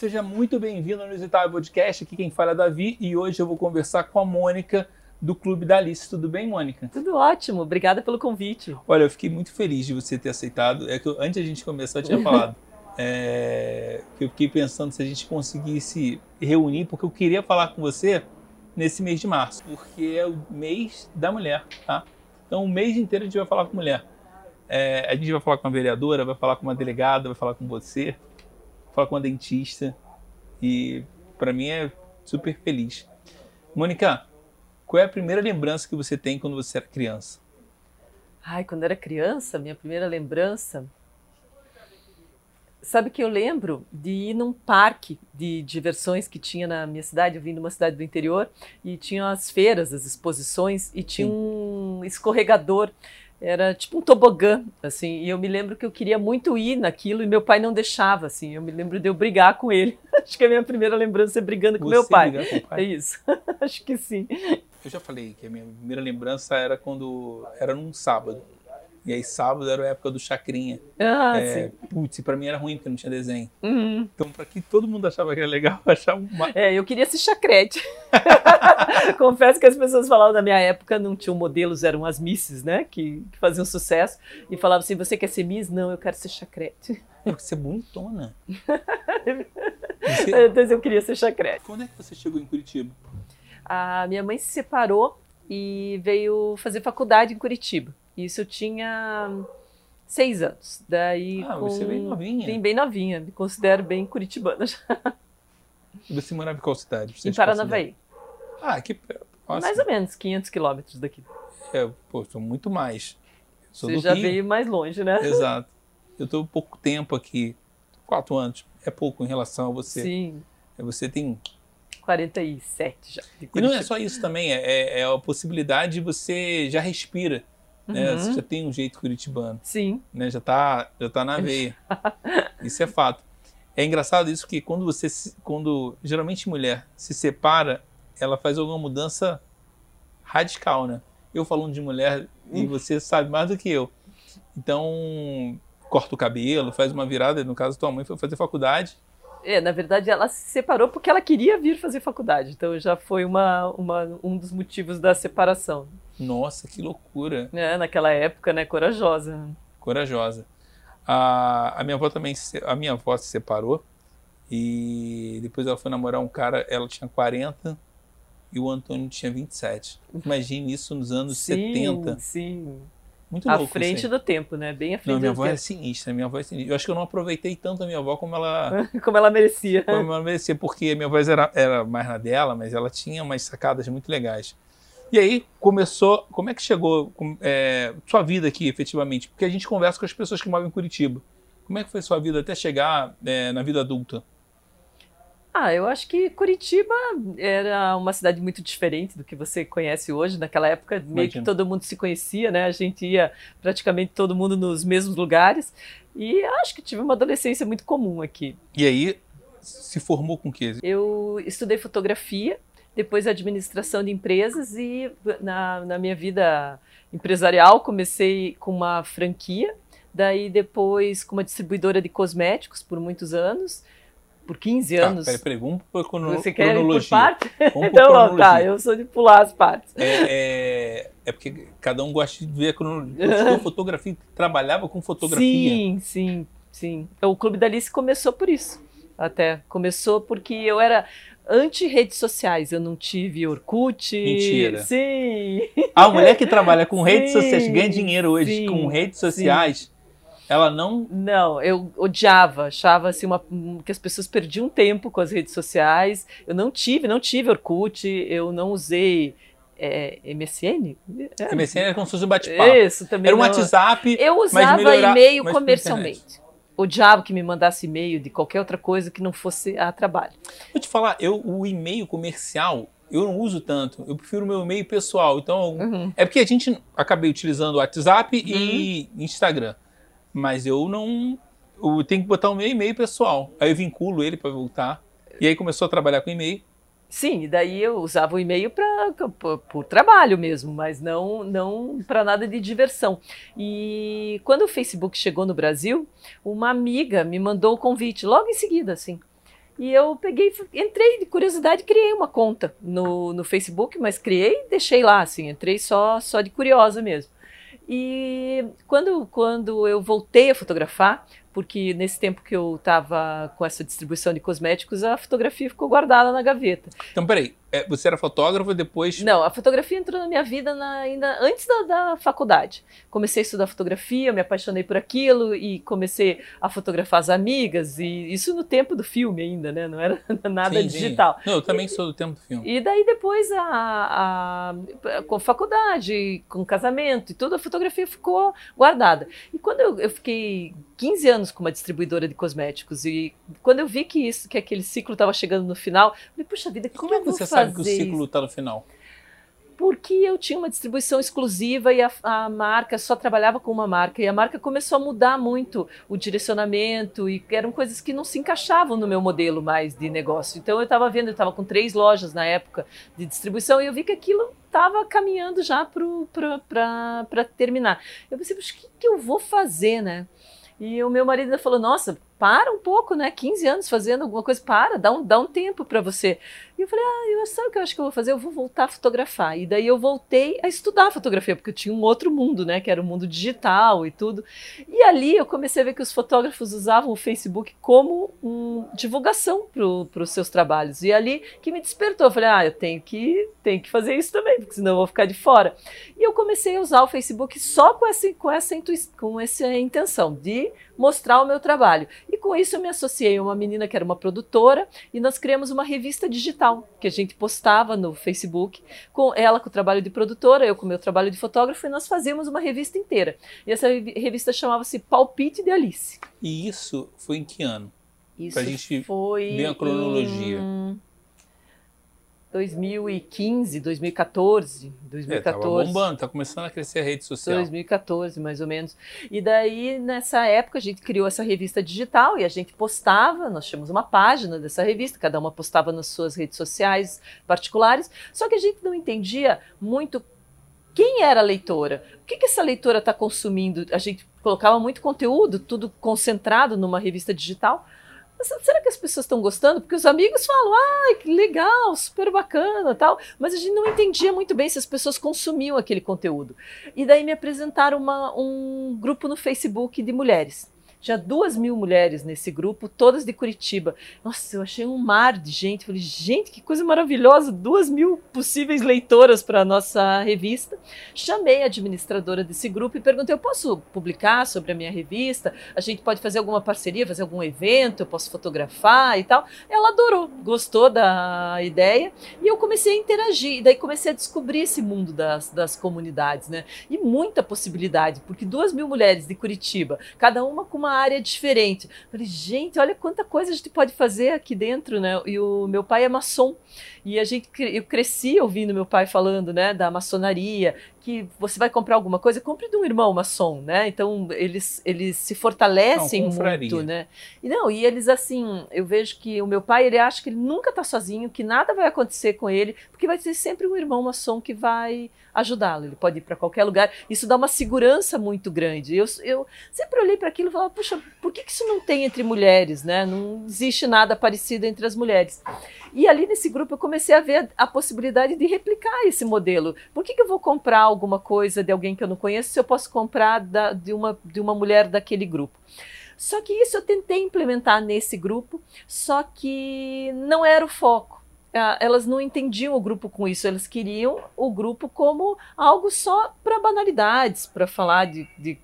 seja muito bem-vindo ao Inusitável Podcast. Aqui quem fala é Davi e hoje eu vou conversar com a Mônica do Clube da Alice. Tudo bem, Mônica? Tudo ótimo, obrigada pelo convite. Olha, eu fiquei muito feliz de você ter aceitado. É que eu, antes a gente começar, eu tinha falado é, que eu fiquei pensando se a gente conseguisse reunir, porque eu queria falar com você nesse mês de março, porque é o mês da mulher, tá? Então, o mês inteiro a gente vai falar com mulher. É, a gente vai falar com uma vereadora, vai falar com uma delegada, vai falar com você, falar com uma dentista. E para mim é super feliz. Mônica, qual é a primeira lembrança que você tem quando você era criança? Ai, quando era criança, minha primeira lembrança. Sabe que eu lembro de ir num parque de diversões que tinha na minha cidade, eu vim de uma cidade do interior, e tinha as feiras, as exposições, e tinha Sim. um escorregador era tipo um tobogã, assim, e eu me lembro que eu queria muito ir naquilo e meu pai não deixava, assim, eu me lembro de eu brigar com ele. Acho que a minha primeira lembrança é brigando com Você meu pai. Com o pai. É isso, acho que sim. Eu já falei que a minha primeira lembrança era quando era num sábado. E aí sábado era a época do Chacrinha. Ah, é, sim. Putz, pra mim era ruim porque não tinha desenho. Uhum. Então, pra que todo mundo achava que era legal, eu achava uma... É, eu queria ser chacrete. Confesso que as pessoas falavam na minha época, não tinham modelos, eram as misses, né? Que, que faziam sucesso. E falavam assim, você quer ser miss? Não, eu quero ser chacrete. Porque você é bonitona. você... Então eu queria ser chacrete. Quando é que você chegou em Curitiba? A minha mãe se separou e veio fazer faculdade em Curitiba. Isso eu tinha seis anos. Daí ah, com... você é bem novinha. Sim, bem novinha. Me considero bem curitibana já. Você morava em qual cidade? Em Paranavaí. Ah, que... Nossa. Mais ou menos, 500 quilômetros daqui. É, pô, sou muito mais. Sou você já Rio. veio mais longe, né? Exato. Eu estou pouco tempo aqui, quatro anos. É pouco em relação a você. Sim. É, você tem 47 já. E não é só isso também, é, é, é a possibilidade de você já respira. Né? Você já tem um jeito curitibano. Sim. Né? Já tá, já tá na veia. isso é fato. É engraçado isso que quando você, quando geralmente mulher se separa, ela faz alguma mudança radical, né? Eu falando de mulher e você sabe mais do que eu. Então, corta o cabelo, faz uma virada, no caso tua mãe foi fazer faculdade. É, na verdade ela se separou porque ela queria vir fazer faculdade, então já foi uma, uma um dos motivos da separação. Nossa, que loucura. É, naquela época, né? Corajosa. Corajosa. A, a minha avó também, a minha avó se separou e depois ela foi namorar um cara, ela tinha 40 e o Antônio tinha 27. Imagine isso nos anos sim, 70. Sim, muito louco. À frente do tempo, né? Bem à frente não, minha avó tempo. é sinistra, minha avó é sinistra. Eu acho que eu não aproveitei tanto a minha avó como ela... como ela merecia. Como ela merecia, porque a minha voz era, era mais na dela, mas ela tinha umas sacadas muito legais. E aí começou, como é que chegou é, sua vida aqui, efetivamente? Porque a gente conversa com as pessoas que moram em Curitiba. Como é que foi sua vida até chegar é, na vida adulta? Ah, eu acho que Curitiba era uma cidade muito diferente do que você conhece hoje. Naquela época, Imagina. meio que todo mundo se conhecia, né? A gente ia praticamente todo mundo nos mesmos lugares. E acho que tive uma adolescência muito comum aqui. E aí, se formou com o quê? Eu estudei fotografia depois administração de empresas e na, na minha vida empresarial comecei com uma franquia, daí depois com uma distribuidora de cosméticos por muitos anos, por 15 tá, anos. Peraí, peraí, vamos por crono Você quer cronologia. por parte? Vamos então, cronologia. tá, eu sou de pular as partes. É, é, é porque cada um gosta de ver a cronologia. fotografia, trabalhava com fotografia. Sim, sim, sim. O Clube da Alice começou por isso. Até começou porque eu era anti-redes sociais. Eu não tive Orkut. Mentira. Sim. A mulher que trabalha com sim, redes sociais, ganha dinheiro hoje sim, com redes sociais. Ela não. Não, eu odiava, achava assim uma, que as pessoas perdiam tempo com as redes sociais. Eu não tive, não tive Orkut, eu não usei é, MSN? É. MSN era como se fosse um bate-papo. Isso, também. Era um não... WhatsApp. Eu usava e-mail comercialmente odiava que me mandasse e-mail de qualquer outra coisa que não fosse a trabalho. Vou te falar, eu o e-mail comercial eu não uso tanto. Eu prefiro o meu e-mail pessoal. Então, uhum. é porque a gente acabei utilizando o WhatsApp uhum. e Instagram. Mas eu não. Eu tenho que botar o meu e-mail pessoal. Aí eu vinculo ele para voltar. E aí começou a trabalhar com e-mail. Sim, daí eu usava o e-mail para por trabalho mesmo, mas não não para nada de diversão. E quando o Facebook chegou no Brasil, uma amiga me mandou o convite logo em seguida, assim. E eu peguei, entrei de curiosidade, criei uma conta no, no Facebook, mas criei e deixei lá, assim, entrei só, só de curiosa mesmo. E quando, quando eu voltei a fotografar, porque nesse tempo que eu estava com essa distribuição de cosméticos, a fotografia ficou guardada na gaveta. Então, peraí, é, você era fotógrafo depois? Não, a fotografia entrou na minha vida na, ainda antes da, da, faculdade. Comecei a estudar fotografia, me apaixonei por aquilo e comecei a fotografar as amigas, e isso no tempo do filme ainda, né? Não era nada sim, digital. Sim. Não, eu também e, sou do tempo do filme. E daí depois, a, a, com faculdade, com casamento e tudo, a fotografia ficou guardada. E quando eu, eu fiquei 15 anos com uma distribuidora de cosméticos e quando eu vi que isso, que aquele ciclo estava chegando no final, eu falei, puxa vida, como, como é que você sabe que o ciclo está no final? Porque eu tinha uma distribuição exclusiva e a, a, marca só trabalhava com uma marca. E a marca começou a mudar muito o direcionamento e eram coisas que não se encaixavam no meu modelo mais de negócio. Então eu estava vendo, eu estava com três lojas na época de distribuição e eu vi que aquilo estava caminhando já para terminar. Eu pensei, o que, que eu vou fazer, né? E o meu marido falou: Nossa, para um pouco, né? 15 anos fazendo alguma coisa, para, dá um, dá um tempo para você. E eu falei, ah, eu, sabe o que eu acho que eu vou fazer? Eu vou voltar a fotografar. E daí eu voltei a estudar fotografia, porque eu tinha um outro mundo, né? Que era o mundo digital e tudo. E ali eu comecei a ver que os fotógrafos usavam o Facebook como um, divulgação para os seus trabalhos. E ali que me despertou. Eu falei, ah, eu tenho que, tenho que fazer isso também, porque senão eu vou ficar de fora. E eu comecei a usar o Facebook só com essa, com essa, com essa intenção de mostrar o meu trabalho. E com isso eu me associei a uma menina que era uma produtora e nós criamos uma revista digital que a gente postava no Facebook, com ela com o trabalho de produtora, eu com o meu trabalho de fotógrafo, e nós fazíamos uma revista inteira. E essa revista chamava-se Palpite de Alice. E isso foi em que ano? Isso pra gente foi ver a cronologia. Em 2015, 2014, 2014. É, bombando, tá começando a crescer a rede social. 2014, mais ou menos. E daí, nessa época, a gente criou essa revista digital e a gente postava, nós tínhamos uma página dessa revista, cada uma postava nas suas redes sociais particulares, só que a gente não entendia muito quem era a leitora, o que, que essa leitora está consumindo. A gente colocava muito conteúdo, tudo concentrado numa revista digital, será que as pessoas estão gostando? Porque os amigos falam, ai, que legal, super bacana tal, mas a gente não entendia muito bem se as pessoas consumiam aquele conteúdo. E daí me apresentaram uma, um grupo no Facebook de mulheres. Tinha duas mil mulheres nesse grupo, todas de Curitiba. Nossa, eu achei um mar de gente. Falei, gente, que coisa maravilhosa! Duas mil possíveis leitoras para a nossa revista. Chamei a administradora desse grupo e perguntei: eu posso publicar sobre a minha revista? A gente pode fazer alguma parceria, fazer algum evento? Eu posso fotografar e tal? Ela adorou, gostou da ideia e eu comecei a interagir. E daí comecei a descobrir esse mundo das, das comunidades, né? E muita possibilidade, porque duas mil mulheres de Curitiba, cada uma com uma uma área diferente. Falei, gente, olha quanta coisa a gente pode fazer aqui dentro, né? E o meu pai é maçom. E a gente, eu cresci ouvindo meu pai falando, né, da maçonaria, que você vai comprar alguma coisa, compre de um irmão maçom, né? Então eles, eles se fortalecem não, muito, né? E não, e eles assim, eu vejo que o meu pai, ele acha que ele nunca está sozinho, que nada vai acontecer com ele, porque vai ter sempre um irmão maçom que vai ajudá-lo. Ele pode ir para qualquer lugar. Isso dá uma segurança muito grande. Eu, eu sempre olhei para aquilo e falava, puxa, por que, que isso não tem entre mulheres, né? Não existe nada parecido entre as mulheres. E ali nesse grupo eu comecei a ver a, a possibilidade de replicar esse modelo. Por que, que eu vou comprar alguma coisa de alguém que eu não conheço se eu posso comprar da, de, uma, de uma mulher daquele grupo? Só que isso eu tentei implementar nesse grupo, só que não era o foco. Ah, elas não entendiam o grupo com isso, elas queriam o grupo como algo só para banalidades, para falar de, de,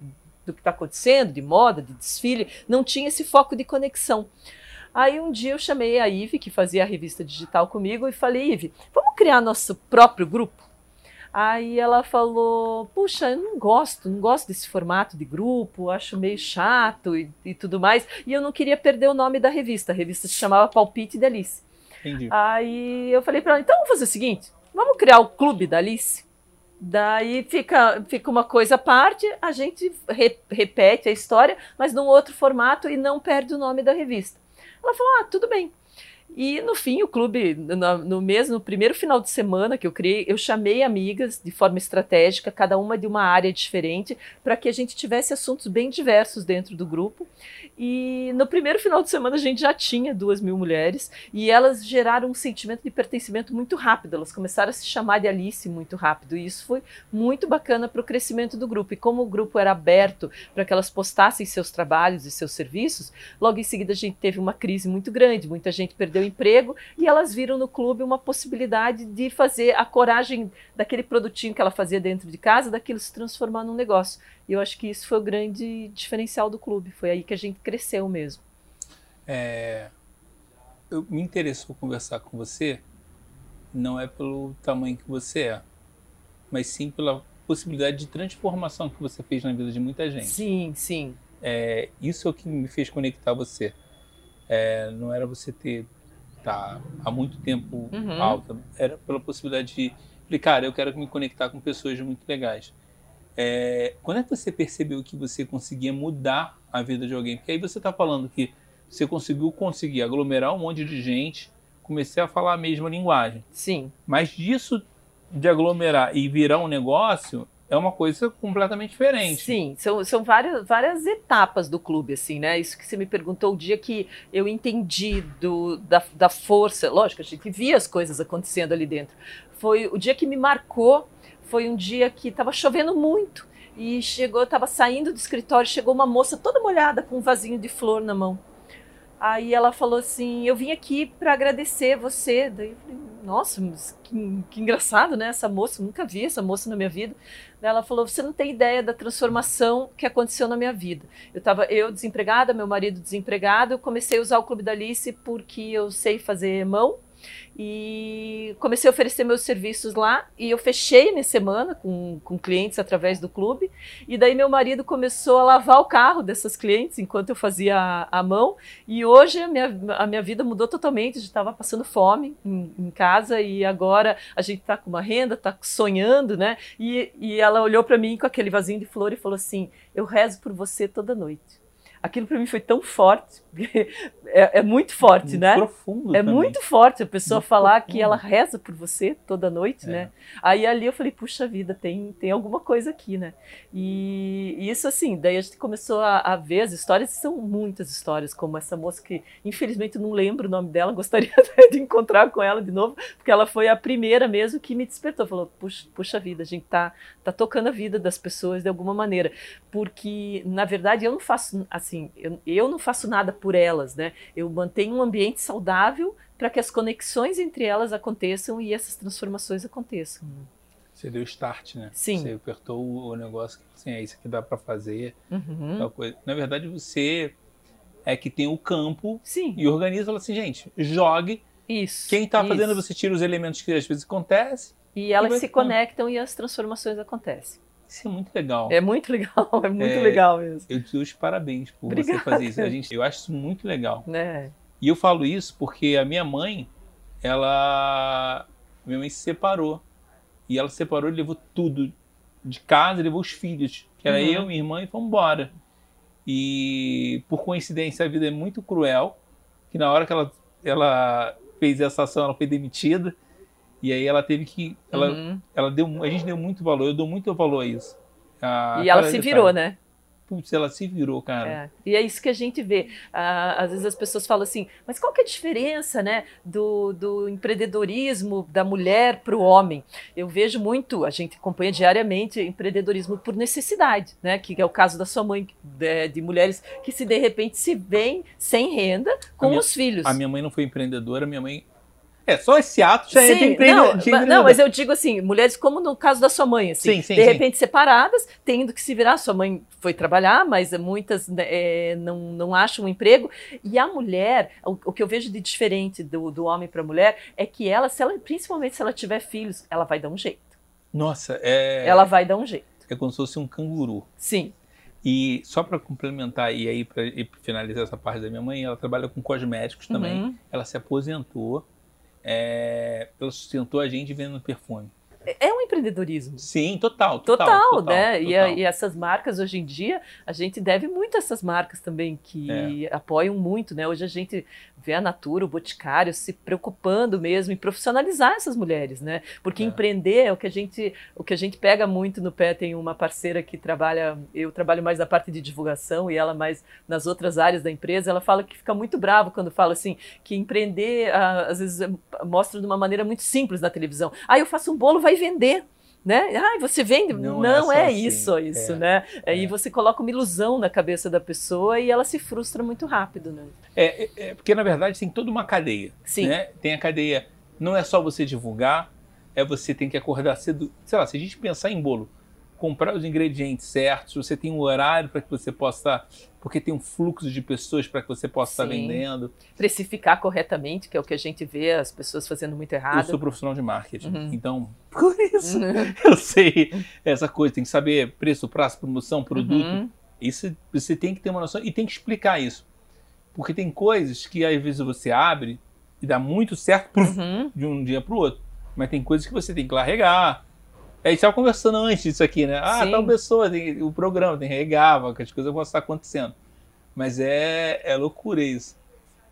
do que está acontecendo, de moda, de desfile, não tinha esse foco de conexão. Aí um dia eu chamei a Ive, que fazia a revista digital comigo, e falei, Ive, vamos criar nosso próprio grupo? Aí ela falou: Puxa, eu não gosto, não gosto desse formato de grupo, acho meio chato e, e, tudo mais. E eu não queria perder o nome da revista. A revista se chamava Palpite da Alice. Entendi. Aí eu falei para ela: Então vamos fazer o seguinte: vamos criar o Clube da Alice? Daí fica, fica uma coisa à parte, a gente re, repete a história, mas num outro formato e não perde o nome da revista. Ela falou: ah, tudo bem. E no fim, o clube, no, no mesmo no primeiro final de semana que eu criei, eu chamei amigas de forma estratégica, cada uma de uma área diferente, para que a gente tivesse assuntos bem diversos dentro do grupo. E no primeiro final de semana a gente já tinha duas mil mulheres e elas geraram um sentimento de pertencimento muito rápido. Elas começaram a se chamar de Alice muito rápido e isso foi muito bacana para o crescimento do grupo. E como o grupo era aberto para que elas postassem seus trabalhos e seus serviços, logo em seguida a gente teve uma crise muito grande. Muita gente perdeu emprego e elas viram no clube uma possibilidade de fazer a coragem daquele produtinho que ela fazia dentro de casa, daquilo se transformar num negócio. E eu acho que isso foi o grande diferencial do clube. Foi aí que a gente cresceu mesmo. É, eu me interessou conversar com você não é pelo tamanho que você é, mas sim pela possibilidade de transformação que você fez na vida de muita gente. Sim, sim. É, isso é o que me fez conectar você. É, não era você ter tá há muito tempo uhum. alta, era pela possibilidade de, falei, cara, eu quero me conectar com pessoas muito legais. É, quando é que você percebeu que você conseguia mudar a vida de alguém? Porque aí você está falando que você conseguiu conseguir aglomerar um monte de gente, comecei a falar a mesma linguagem. Sim. Mas disso de aglomerar e virar um negócio é uma coisa completamente diferente. Sim, são, são várias, várias etapas do clube, assim, né? Isso que você me perguntou, o dia que eu entendi do, da, da força, lógico, a gente via as coisas acontecendo ali dentro. Foi o dia que me marcou foi um dia que estava chovendo muito e chegou, estava saindo do escritório, chegou uma moça toda molhada com um vasinho de flor na mão. Aí ela falou assim: Eu vim aqui para agradecer você. Daí eu falei: Nossa, que, que, engraçado, né? Essa moça, nunca vi essa moça na minha vida. Daí ela falou: Você não tem ideia da transformação que aconteceu na minha vida. Eu estava eu desempregada, meu marido desempregado. Eu comecei a usar o Clube da Alice porque eu sei fazer mão e comecei a oferecer meus serviços lá e eu fechei minha semana com, com clientes através do clube. E daí meu marido começou a lavar o carro dessas clientes enquanto eu fazia a, a mão. E hoje a minha, a minha vida mudou totalmente, estava passando fome em, em, casa e agora a gente está com uma renda, está sonhando, né? E, e ela olhou para mim com aquele vasinho de flor e falou assim, eu rezo por você toda noite aquilo para mim foi tão forte, é, é, muito forte, muito né? Profundo. É também. muito forte a pessoa muito falar profundo. que ela reza por você toda noite, é. né? Aí ali eu falei, puxa vida, tem, tem alguma coisa aqui, né? E, e isso assim, daí a gente começou a, a, ver as histórias, são muitas histórias, como essa moça que infelizmente não lembro o nome dela, gostaria de encontrar com ela de novo, porque ela foi a primeira mesmo que me despertou, falou, puxa, puxa vida, a gente tá, tá tocando a vida das pessoas de alguma maneira, porque na verdade eu não faço assim assim, eu, eu não faço nada por elas, né? Eu mantenho um ambiente saudável para que as conexões entre elas aconteçam e essas transformações aconteçam. Você deu start, né? Sim. Você apertou o negócio, assim, é isso que dá para fazer. Uhum. Na verdade, você é que tem o campo Sim. e organiza, fala assim, gente, jogue. Isso. Quem está fazendo, você tira os elementos que às vezes acontecem. E elas e se conectam e as transformações acontecem. Isso é muito legal. É muito legal, é muito é, legal mesmo. Eu te dou os parabéns por Obrigada. você fazer isso. A gente, eu acho isso muito legal. É. E eu falo isso porque a minha mãe, ela. Minha mãe se separou. E ela se separou e levou tudo de casa, levou os filhos, que era uhum. eu, minha irmã, e fomos embora. E por coincidência a vida é muito cruel, que na hora que ela, ela fez essa ação, ela foi demitida. E aí ela teve que. Ela, uhum. ela deu, a gente deu muito valor, eu dou muito valor a isso. A, e ela se virou, né? Putz, ela se virou, cara. É. E é isso que a gente vê. Ah, às vezes as pessoas falam assim, mas qual que é a diferença né, do, do empreendedorismo da mulher para o homem? Eu vejo muito, a gente acompanha diariamente empreendedorismo por necessidade, né? Que é o caso da sua mãe, de, de mulheres que se de repente se veem sem renda com minha, os filhos. A minha mãe não foi empreendedora, minha mãe é, só esse ato já sim, entra em não, não, mas eu digo assim, mulheres como no caso da sua mãe, assim, sim, sim, de repente separadas, tendo que se virar, sua mãe foi trabalhar, mas muitas né, é, não, não acham um emprego, e a mulher, o, o que eu vejo de diferente do, do homem para a mulher, é que ela, se ela, principalmente se ela tiver filhos, ela vai dar um jeito. Nossa, é... Ela vai dar um jeito. É como se fosse um canguru. Sim. E só para complementar e aí para finalizar essa parte da minha mãe, ela trabalha com cosméticos também. Uhum. Ela se aposentou é, ela sustentou a gente vendendo perfume. É um empreendedorismo. Sim, total. Total, Total, total né? E, a- total. e essas marcas, hoje em dia, a gente deve muito a essas marcas também, que apoiam muito, né? Hoje a gente vê a Natura, o Boticário, se preocupando mesmo em profissionalizar essas mulheres, né? Porque É. empreender é o que a gente o que a gente pega muito no pé. Tem uma parceira que trabalha, eu trabalho mais na parte de divulgação e ela mais nas outras áreas da empresa. Ela fala que fica muito bravo quando fala assim que empreender ah, às vezes é- mostra de uma maneira muito simples na televisão. Ah, eu faço um bolo, vai vender. Né? Ah, você vende? Não Não, é é, assim. isso, isso, É. né? Aí É. você coloca uma ilusão na cabeça da pessoa e ela se frustra muito rápido, né? É, é- é porque, na verdade, tem toda uma cadeia. Sim. né? Tem a cadeia, não é só você divulgar, é você tem que acordar cedo. Sei lá, se a gente pensar em bolo, comprar os ingredientes certos, você tem um horário para que você possa. Porque tem um fluxo de pessoas para que você possa estar Sim. vendendo. Precificar corretamente, que é o que a gente vê as pessoas fazendo muito Eu errado. sou profissional de marketing, Uhum. então, por isso, eu sei essa coisa. Tem que saber preço, prazo, promoção, produto. Uhum. Isso você tem que ter uma noção e tem que explicar isso. Porque tem coisas que às vezes você abre e dá muito certo Uhum. de um dia para o outro. Mas tem coisas que você tem que largar. A gente estava conversando antes disso aqui, né? Ah, Sim. tal pessoa, tem, o programa tem regar, que as coisas vão estar acontecendo. Mas é, é loucura isso.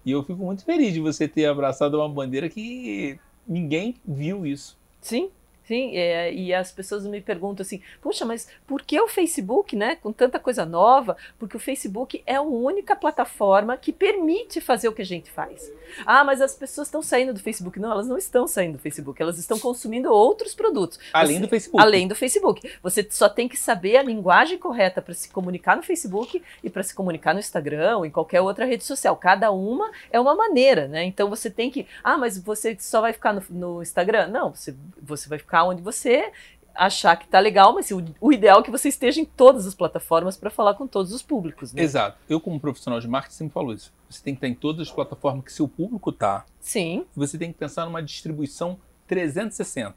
E eu fico muito feliz de você ter abraçado uma bandeira que ninguém viu isso. Sim, sim. é, e as pessoas me perguntam assim: puxa, mas por que o Facebook, né? Com tanta coisa nova? Porque o Facebook é a única plataforma que permite fazer o que a gente faz. Ah, mas as pessoas estão saindo do Facebook. Não, elas não estão saindo do Facebook, elas estão consumindo outros produtos. Além Você- do Facebook. Além do Facebook. Você só tem que saber a linguagem correta para se comunicar no Facebook e para se comunicar no Instagram ou em qualquer outra rede social. Cada uma é uma maneira, né? Então você tem que. Ah, mas você só vai ficar no, no Instagram? Não, você, você vai ficar onde você achar que tá legal, mas o, o ideal é que você esteja em todas as plataformas para falar com todos os públicos. Né? Exato. Eu, como profissional de marketing, sempre falo isso. Você tem que estar em todas as plataformas que seu público está. Sim, Você tem que pensar numa distribuição 360.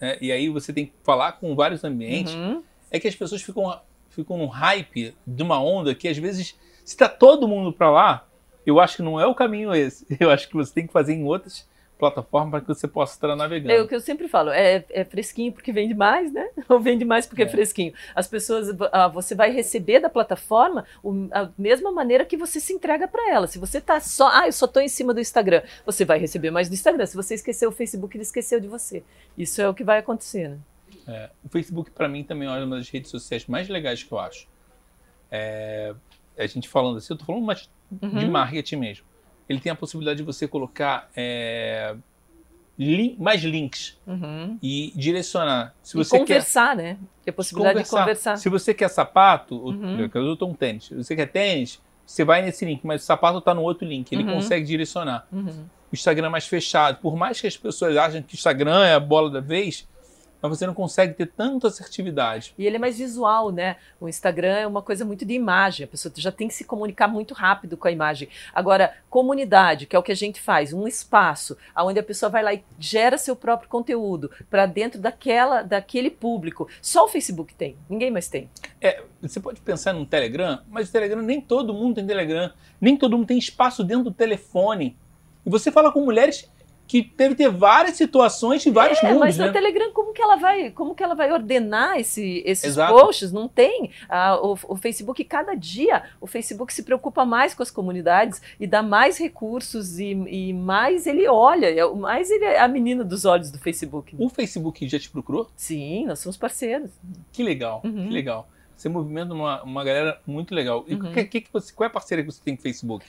né? E aí você tem que falar com vários ambientes. uhum. é que as pessoas ficam, ficam num hype de uma onda que às vezes, se tá todo mundo para lá, eu acho que não é o caminho esse. Eu acho que você tem que fazer em outras plataformas para que você possa estar navegando. É o que eu sempre falo, é, é fresquinho porque vende mais, né? Ou vende mais porque é, É. fresquinho. As pessoas, ah, você vai receber da plataforma o- a mesma maneira que você se entrega para ela. Se você tá só, ah, eu só tô em cima do Instagram, você vai receber mais do Instagram. Se você esqueceu o Facebook, ele esqueceu de você. Isso é o que vai acontecer, né? É, o Facebook, para mim, também é uma das redes sociais mais legais que eu acho. É, a gente falando assim, eu tô falando mais de Uhum. marketing mesmo. Ele tem a possibilidade de você colocar é, mais links Uhum. e direcionar. Se e você quer conversar, né? Tem a possibilidade de conversar. Se você quer sapato, Uhum. eu uso um tênis. Se você quer tênis, você vai nesse link, mas o sapato está no outro link. Ele Uhum. consegue direcionar. Uhum. O Instagram é mais fechado. Por mais que as pessoas achem que o Instagram é a bola da vez, mas você não consegue ter tanta assertividade. E ele é mais visual, né? O Instagram é uma coisa muito de imagem, a pessoa já tem que se comunicar muito rápido com a imagem. Agora, comunidade, que é o que a gente faz, um espaço onde a pessoa vai lá e gera seu próprio conteúdo para dentro daquela, daquele público. Só o Facebook tem, ninguém mais tem. É, você pode pensar num Telegram, mas o Telegram nem todo mundo tem Telegram. Nem todo mundo tem espaço dentro do telefone. E você fala com mulheres que deve ter várias situações e vários É, mundos, mas né? no Telegram, como que ela vai, como que ela vai ordenar esse- esses Exato. posts? Não tem. Ah, o, o Facebook, cada dia, o Facebook se preocupa mais com as comunidades e dá mais recursos e, e mais ele olha, é mais ele é a menina dos olhos do Facebook. né? O Facebook já te procurou? Sim, nós somos parceiros. Que legal, Uhum. que legal. Você movimenta uma, uma galera muito legal. E Uhum. que, que, que você, qual é a parceria que você tem com o Facebook?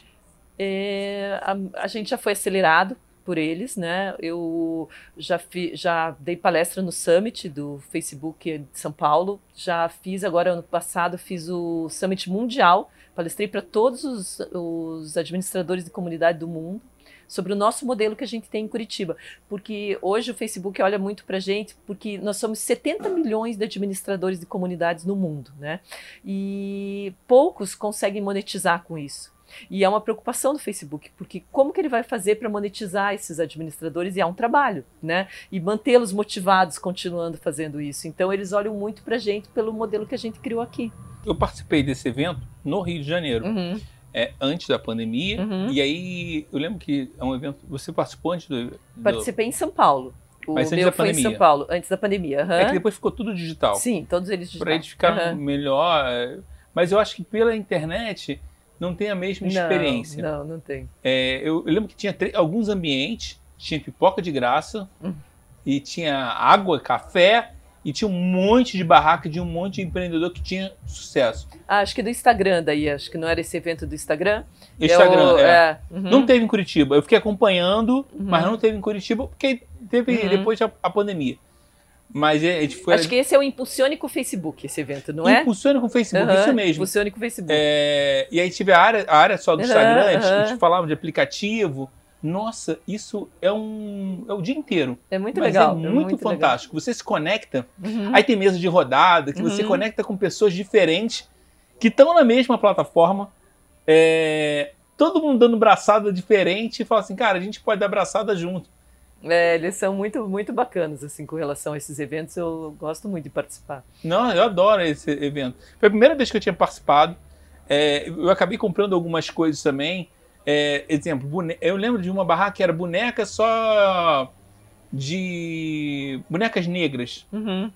É, a, a gente já foi acelerado por eles, né? Eu já, fi, já dei palestra no Summit do Facebook de São Paulo, já fiz agora ano passado fiz o Summit Mundial, palestrei para todos os, os administradores de comunidade do mundo sobre o nosso modelo que a gente tem em Curitiba, porque hoje o Facebook olha muito para gente, porque nós somos 70 milhões de administradores de comunidades no mundo, né? E poucos conseguem monetizar com isso. E é uma preocupação do Facebook, porque como que ele vai fazer para monetizar esses administradores? E é um trabalho, né? E mantê-los motivados continuando fazendo isso. Então eles olham muito para a gente pelo modelo que a gente criou aqui. Eu participei desse evento no Rio de Janeiro, Uhum, é, antes da pandemia. Uhum. E aí eu lembro que é um evento. Você participou antes do. do- Participei em São Paulo. O Mas antes da foi em pandemia. São Paulo, antes da pandemia. aham. É que depois ficou tudo digital. Sim, todos eles digitais. gente ficar Aham. melhor. é, Mas eu acho que pela internet não tem a mesma experiência. Não, não, não tem. É, eu, eu lembro que tinha alguns ambientes, tinha pipoca de graça, Hum. e tinha água, café, e tinha um monte de barraca de um monte de empreendedor que tinha sucesso. Ah, acho que do Instagram daí, acho que não era esse evento do Instagram. Instagram, o- é. uhum. Não teve em Curitiba. Eu fiquei acompanhando, Uhum. mas não teve em Curitiba, porque teve Uhum. depois a, a pandemia. Mas é, foi. Acho que esse é o Impulsione com o Facebook, esse evento, não é? Impulsiona com o Facebook, Aham, isso mesmo. Impulsione com o Facebook. É, e aí tive a área, a área só do Instagram, a gente- a gente falava de aplicativo. Nossa, isso é um. É o dia inteiro. É muito Mas legal. é muito, legal. fantástico. Você se conecta, Uhum. aí tem mesa de rodada, que você Uhum. conecta com pessoas diferentes que estão na mesma plataforma. é, todo mundo dando braçada diferente e fala assim, cara, a gente pode dar braçada junto. É, eles são muito, muito bacanas, assim, com relação a esses eventos. Eu gosto muito de participar. Não, eu adoro esse evento. Foi a primeira vez que eu tinha participado. É, eu acabei comprando algumas coisas também. É, exemplo, bone- eu lembro de uma barraca que era boneca só de bonecas negras. Uhum.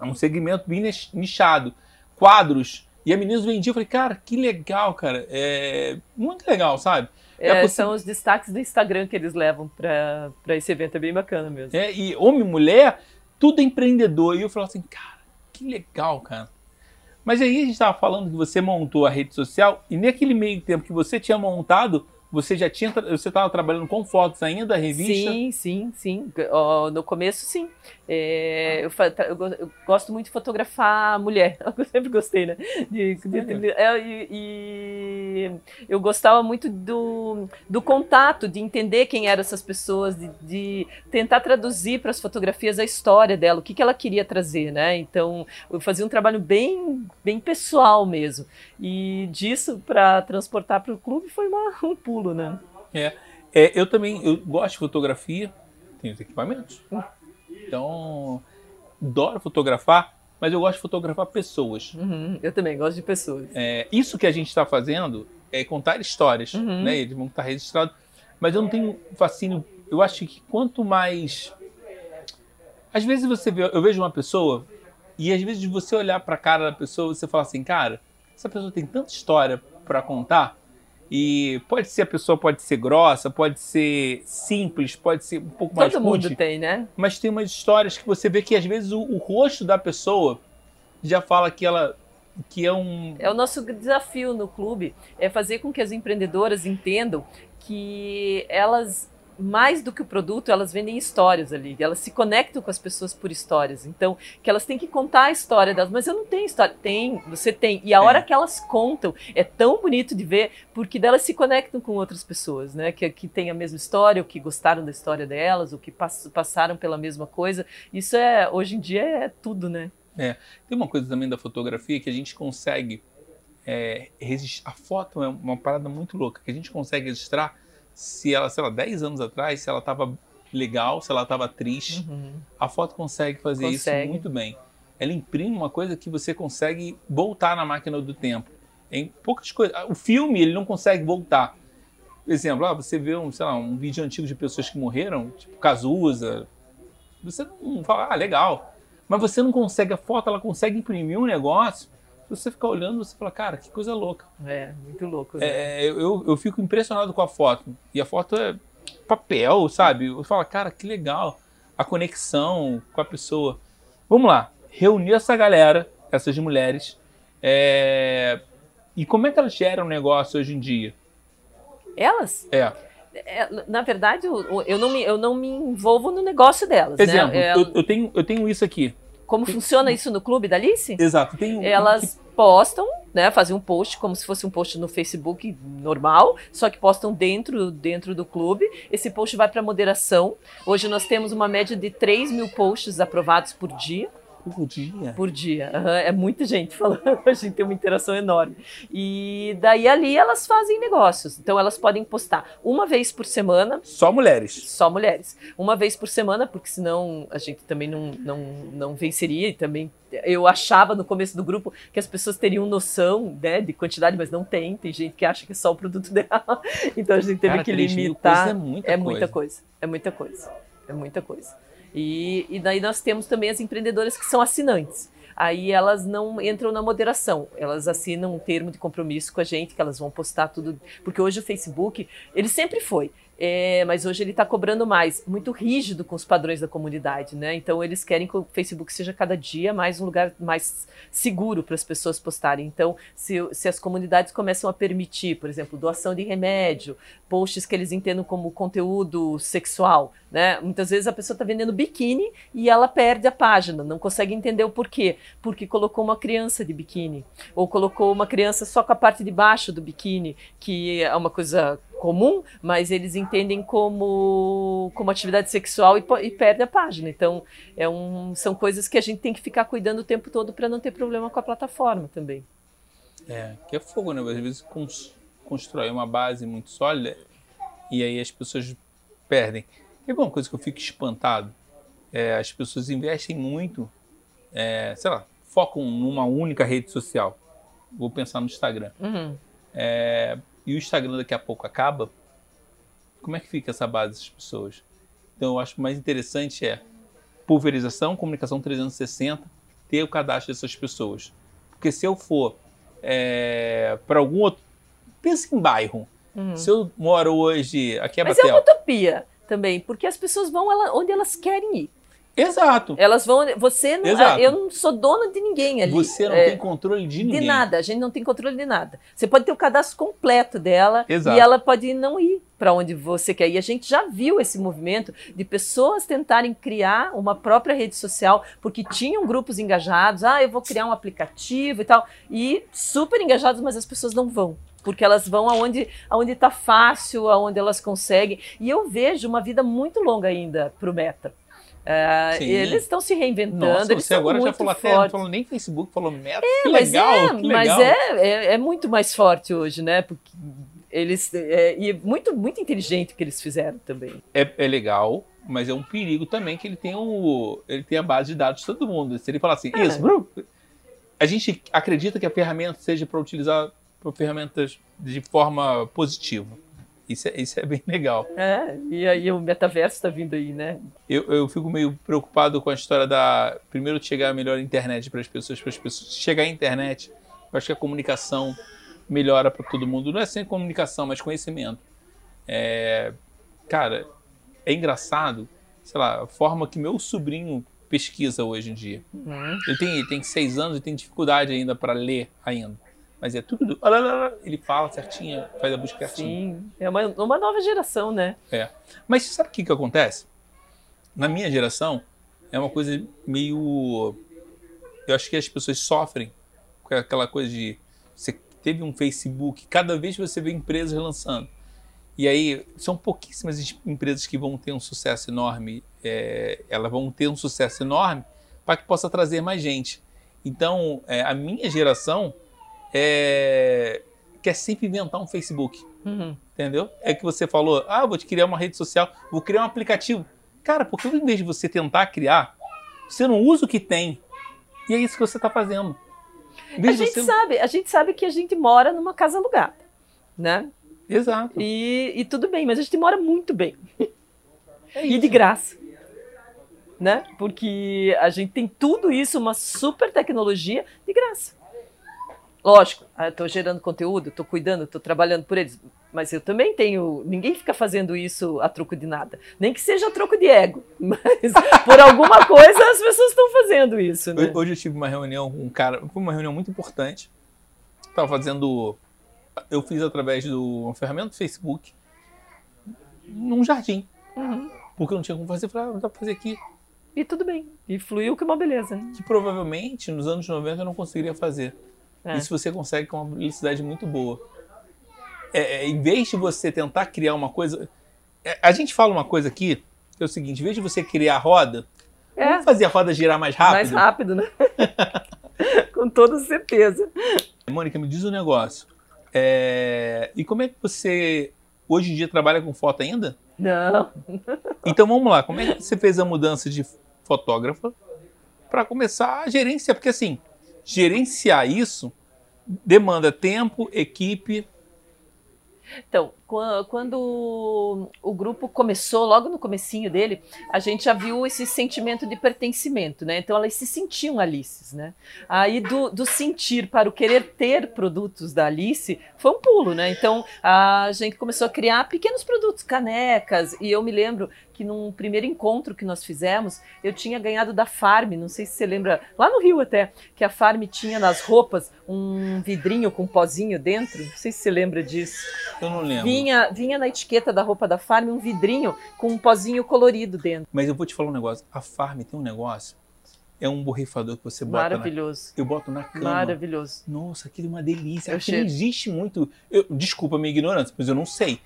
É um segmento bem nich- nichado. Quadros. E a menina vendia. Eu falei, cara, que legal, cara. É muito legal, sabe? É É, São os destaques do Instagram que eles levam para esse evento. É bem bacana mesmo. É, e homem e mulher, tudo é empreendedor. E eu falava assim, cara, que legal, cara. Mas aí a gente estava falando que você montou a rede social e naquele meio tempo que você tinha montado, você já tinha, você estava trabalhando com fotos ainda da revista? Sim, sim, sim. No começo, sim. É, eu, fa- eu go- eu gosto muito de fotografar mulher. Eu sempre gostei, né? De- de- é, e, e eu gostava muito do, do contato, de entender quem eram essas pessoas, de, de tentar traduzir para as fotografias a história dela, o que, que ela queria trazer, né? Então, eu fazia um trabalho bem, bem pessoal mesmo. E disso, para transportar para o clube, foi uma- um pulo, né? É, eu também eu gosto de fotografia, tenho os equipamentos. Então, adoro fotografar, mas eu gosto de fotografar pessoas. Uhum, eu também gosto de pessoas. É, isso que a gente está fazendo é contar histórias, Uhum. né? Eles vão estar registrados. Mas eu não tenho fascínio. Eu acho que quanto mais. Às vezes você vê, eu vejo uma pessoa e às vezes você olhar para a cara da pessoa, você fala assim, cara, essa pessoa tem tanta história para contar. E pode ser a pessoa pode ser grossa, pode ser simples, pode ser um pouco mais Todo mundo tem, né? mas tem umas histórias que você vê que às vezes o, o rosto da pessoa já fala que ela que é um É o nosso desafio no clube, é fazer com que as empreendedoras entendam que elas, mais do que o produto, elas vendem histórias ali, elas se conectam com as pessoas por histórias. Então, que elas têm que contar a história delas. Mas eu não tenho história. Tem, você tem. E a Tem. hora que elas contam, é tão bonito de ver, porque delas se conectam com outras pessoas, né? Que, que têm a mesma história, ou que gostaram da história delas, ou que pass- passaram pela mesma coisa. Isso é, hoje em dia, é tudo, né? Tem uma coisa também da fotografia que a gente consegue é, A foto é uma parada muito louca, que a gente consegue registrar se ela, sei lá, 10 anos atrás, se ela tava legal, se ela tava triste. A foto consegue fazer Consegue. isso muito bem. Ela imprime uma coisa que você consegue voltar na máquina do tempo. Em poucas coisas. O filme, ele não consegue voltar. Por exemplo, ah, você vê um, sei lá, um vídeo antigo de pessoas que morreram, tipo Cazuza. Você não fala, ah, legal. Mas você não consegue, a foto ela consegue imprimir um negócio. Você ficar olhando, você fala, cara, que coisa louca. É, muito louco. Né? É, eu, eu fico impressionado com a foto. E a foto é papel, sabe? Eu falo, cara, que legal. A conexão com a pessoa. Vamos lá. Reunir essa galera, essas mulheres. é, E como é que elas geram negócio hoje em dia? Elas? É. É, na verdade, eu, eu não me, eu não me envolvo no negócio delas. Exemplo, né? É, eu, eu tenho, eu tenho isso aqui. Como funciona isso no clube da Alice? Exato. Tenho, Elas postam, né, fazem um post como se fosse um post no Facebook normal, só que postam dentro, dentro do clube. Esse post vai para moderação. Hoje nós temos uma média de 3 mil posts aprovados por dia. Por dia. Por dia. Aham, É muita gente falando, a gente tem uma interação enorme. E daí ali elas fazem negócios. Então elas podem postar uma vez por semana, Só mulheres. só mulheres. Uma vez por semana, porque senão a gente também não, não, não venceria. E também eu achava no começo do grupo que as pessoas teriam noção né, de quantidade, mas não tem. Tem gente que acha que é só o produto dela. Então a gente teve Cara, que 3 mil limitar. é muita é coisa. muita coisa. É muita coisa. É muita coisa. E, e daí nós temos também as empreendedoras que são assinantes. Aí elas não entram na moderação, elas assinam um termo de compromisso com a gente, que elas vão postar tudo, porque hoje o Facebook, ele sempre foi, é, mas hoje ele está cobrando mais, muito rígido com os padrões da comunidade, né? Então eles querem que o Facebook seja cada dia mais um lugar mais seguro para as pessoas postarem. Então, se, se as comunidades começam a permitir, por exemplo, doação de remédio, posts que eles entendam como conteúdo sexual, né? Muitas vezes a pessoa está vendendo biquíni e ela perde a página, não consegue entender o porquê. Porque colocou uma criança de biquíni, ou colocou uma criança só com a parte de baixo do biquíni, que é uma coisa comum, mas eles entendem como, como atividade sexual e, e perde a página. Então, é um, são coisas que a gente tem que ficar cuidando o tempo todo para não ter problema com a plataforma também. É, que é fogo, né? Às vezes constrói uma base muito sólida e aí as pessoas perdem. E uma coisa que eu fico espantado, é, as pessoas investem muito, é, sei lá, focam numa única rede social. Vou pensar no Instagram. Uhum. É, e o Instagram daqui a pouco acaba, como é que fica essa base dessas pessoas? Então eu acho que o mais interessante é pulverização, comunicação 360, ter o cadastro dessas pessoas. Porque se eu for é, para algum outro. Pensa em bairro. Uhum. Se eu moro hoje aqui é Mas Batel. é uma utopia também, porque as pessoas vão onde elas querem ir. Exato. Elas vão. Você não. Exato. Eu não sou dona de ninguém ali. Você não é, tem controle de ninguém. De nada. A gente não tem controle de nada. Você pode ter o cadastro completo dela Exato. e ela pode não ir para onde você quer. E a gente já viu esse movimento de pessoas tentarem criar uma própria rede social porque tinham grupos engajados. Ah, eu vou criar um aplicativo e tal. E super engajados, mas as pessoas não vão porque elas vão aonde aonde está fácil, aonde elas conseguem. E eu vejo uma vida muito longa ainda para o Meta. Uh, eles estão se reinventando. Nossa, eles você agora já falou fortes. até, não falou nem Facebook, falou Meta. É, que legal, é, que legal. Mas é, é, é, muito mais forte hoje, né? Porque eles é, e muito muito inteligente o que eles fizeram também. É, é legal, mas é um perigo também que ele tem ele tem a base de dados de todo mundo. Se ele falar assim, é. isso, a gente acredita que a ferramenta seja para utilizar por ferramentas de forma positiva. Isso é, isso é bem legal. É, e aí o metaverso está vindo aí, né? Eu, eu fico meio preocupado com a história da. Primeiro, chegar a melhor internet para as pessoas, para as pessoas. Chegar à internet, eu acho que a comunicação melhora para todo mundo. Não é sem comunicação, mas conhecimento. É, cara, é engraçado, sei lá, a forma que meu sobrinho pesquisa hoje em dia. Uhum. Ele, tem, ele tem seis anos e tem dificuldade ainda para ler ainda. Mas é tudo. Ele fala certinho, faz a busca certinho. Sim, é uma, uma nova geração, né? É. Mas sabe o que, que acontece? Na minha geração, é uma coisa meio. Eu acho que as pessoas sofrem com aquela coisa de. Você teve um Facebook, cada vez você vê empresas lançando. E aí, são pouquíssimas empresas que vão ter um sucesso enorme. É, elas vão ter um sucesso enorme para que possa trazer mais gente. Então, é, a minha geração é, quer sempre inventar um Facebook. Uhum. Entendeu? É que você falou, ah, vou te criar uma rede social, vou criar um aplicativo. Cara, porque em vez de você tentar criar, você não usa o que tem. E é isso que você está fazendo. A gente, você... sabe, a gente sabe que a gente mora numa casa alugada, né? Exato. E, e tudo bem, mas a gente mora muito bem. É e de graça. Né? Porque a gente tem tudo isso, uma super tecnologia de graça. Lógico, ah, estou gerando conteúdo, estou cuidando, estou trabalhando por eles, mas eu também tenho. Ninguém fica fazendo isso a troco de nada, nem que seja a troco de ego, mas por alguma coisa as pessoas estão fazendo isso. Né? Hoje eu tive uma reunião com um cara, foi uma reunião muito importante. Estava fazendo. Eu fiz através de uma ferramenta do Facebook num jardim. Uhum. Porque eu não tinha como fazer, falei, ah, dá para fazer aqui. E tudo bem. E fluiu que uma beleza. Né? Que provavelmente nos anos 90 eu não conseguiria fazer. É. Isso você consegue com uma velocidade muito boa. É, é, em vez de você tentar criar uma coisa. É, a gente fala uma coisa aqui, que é o seguinte: em vez de você criar a roda, é. vamos fazer a roda girar mais rápido? Mais rápido, né? com toda certeza. Mônica, me diz um negócio. É, e como é que você hoje em dia trabalha com foto ainda? Não. Então vamos lá, como é que você fez a mudança de fotógrafa para começar a gerência? Porque assim, gerenciar isso demanda tempo, equipe. Então, quando o grupo começou, logo no comecinho dele, a gente já viu esse sentimento de pertencimento, né? Então elas se sentiam Alices, né? Aí do, do sentir para o querer ter produtos da Alice foi um pulo, né? Então a gente começou a criar pequenos produtos, canecas, e eu me lembro que num primeiro encontro que nós fizemos, eu tinha ganhado da Farm, não sei se você lembra, lá no Rio até, que a Farm tinha nas roupas um vidrinho com um pozinho dentro, não sei se você lembra disso. Eu não lembro. Vinha, vinha na etiqueta da roupa da Farm um vidrinho com um pozinho colorido dentro. Mas eu vou te falar um negócio, a Farm tem um negócio, é um borrifador que você bota Maravilhoso. Na, eu boto na cama. Maravilhoso. Nossa, aquilo é uma delícia. Eu Aquilo não existe muito. Eu, desculpa a minha ignorância, mas eu não sei.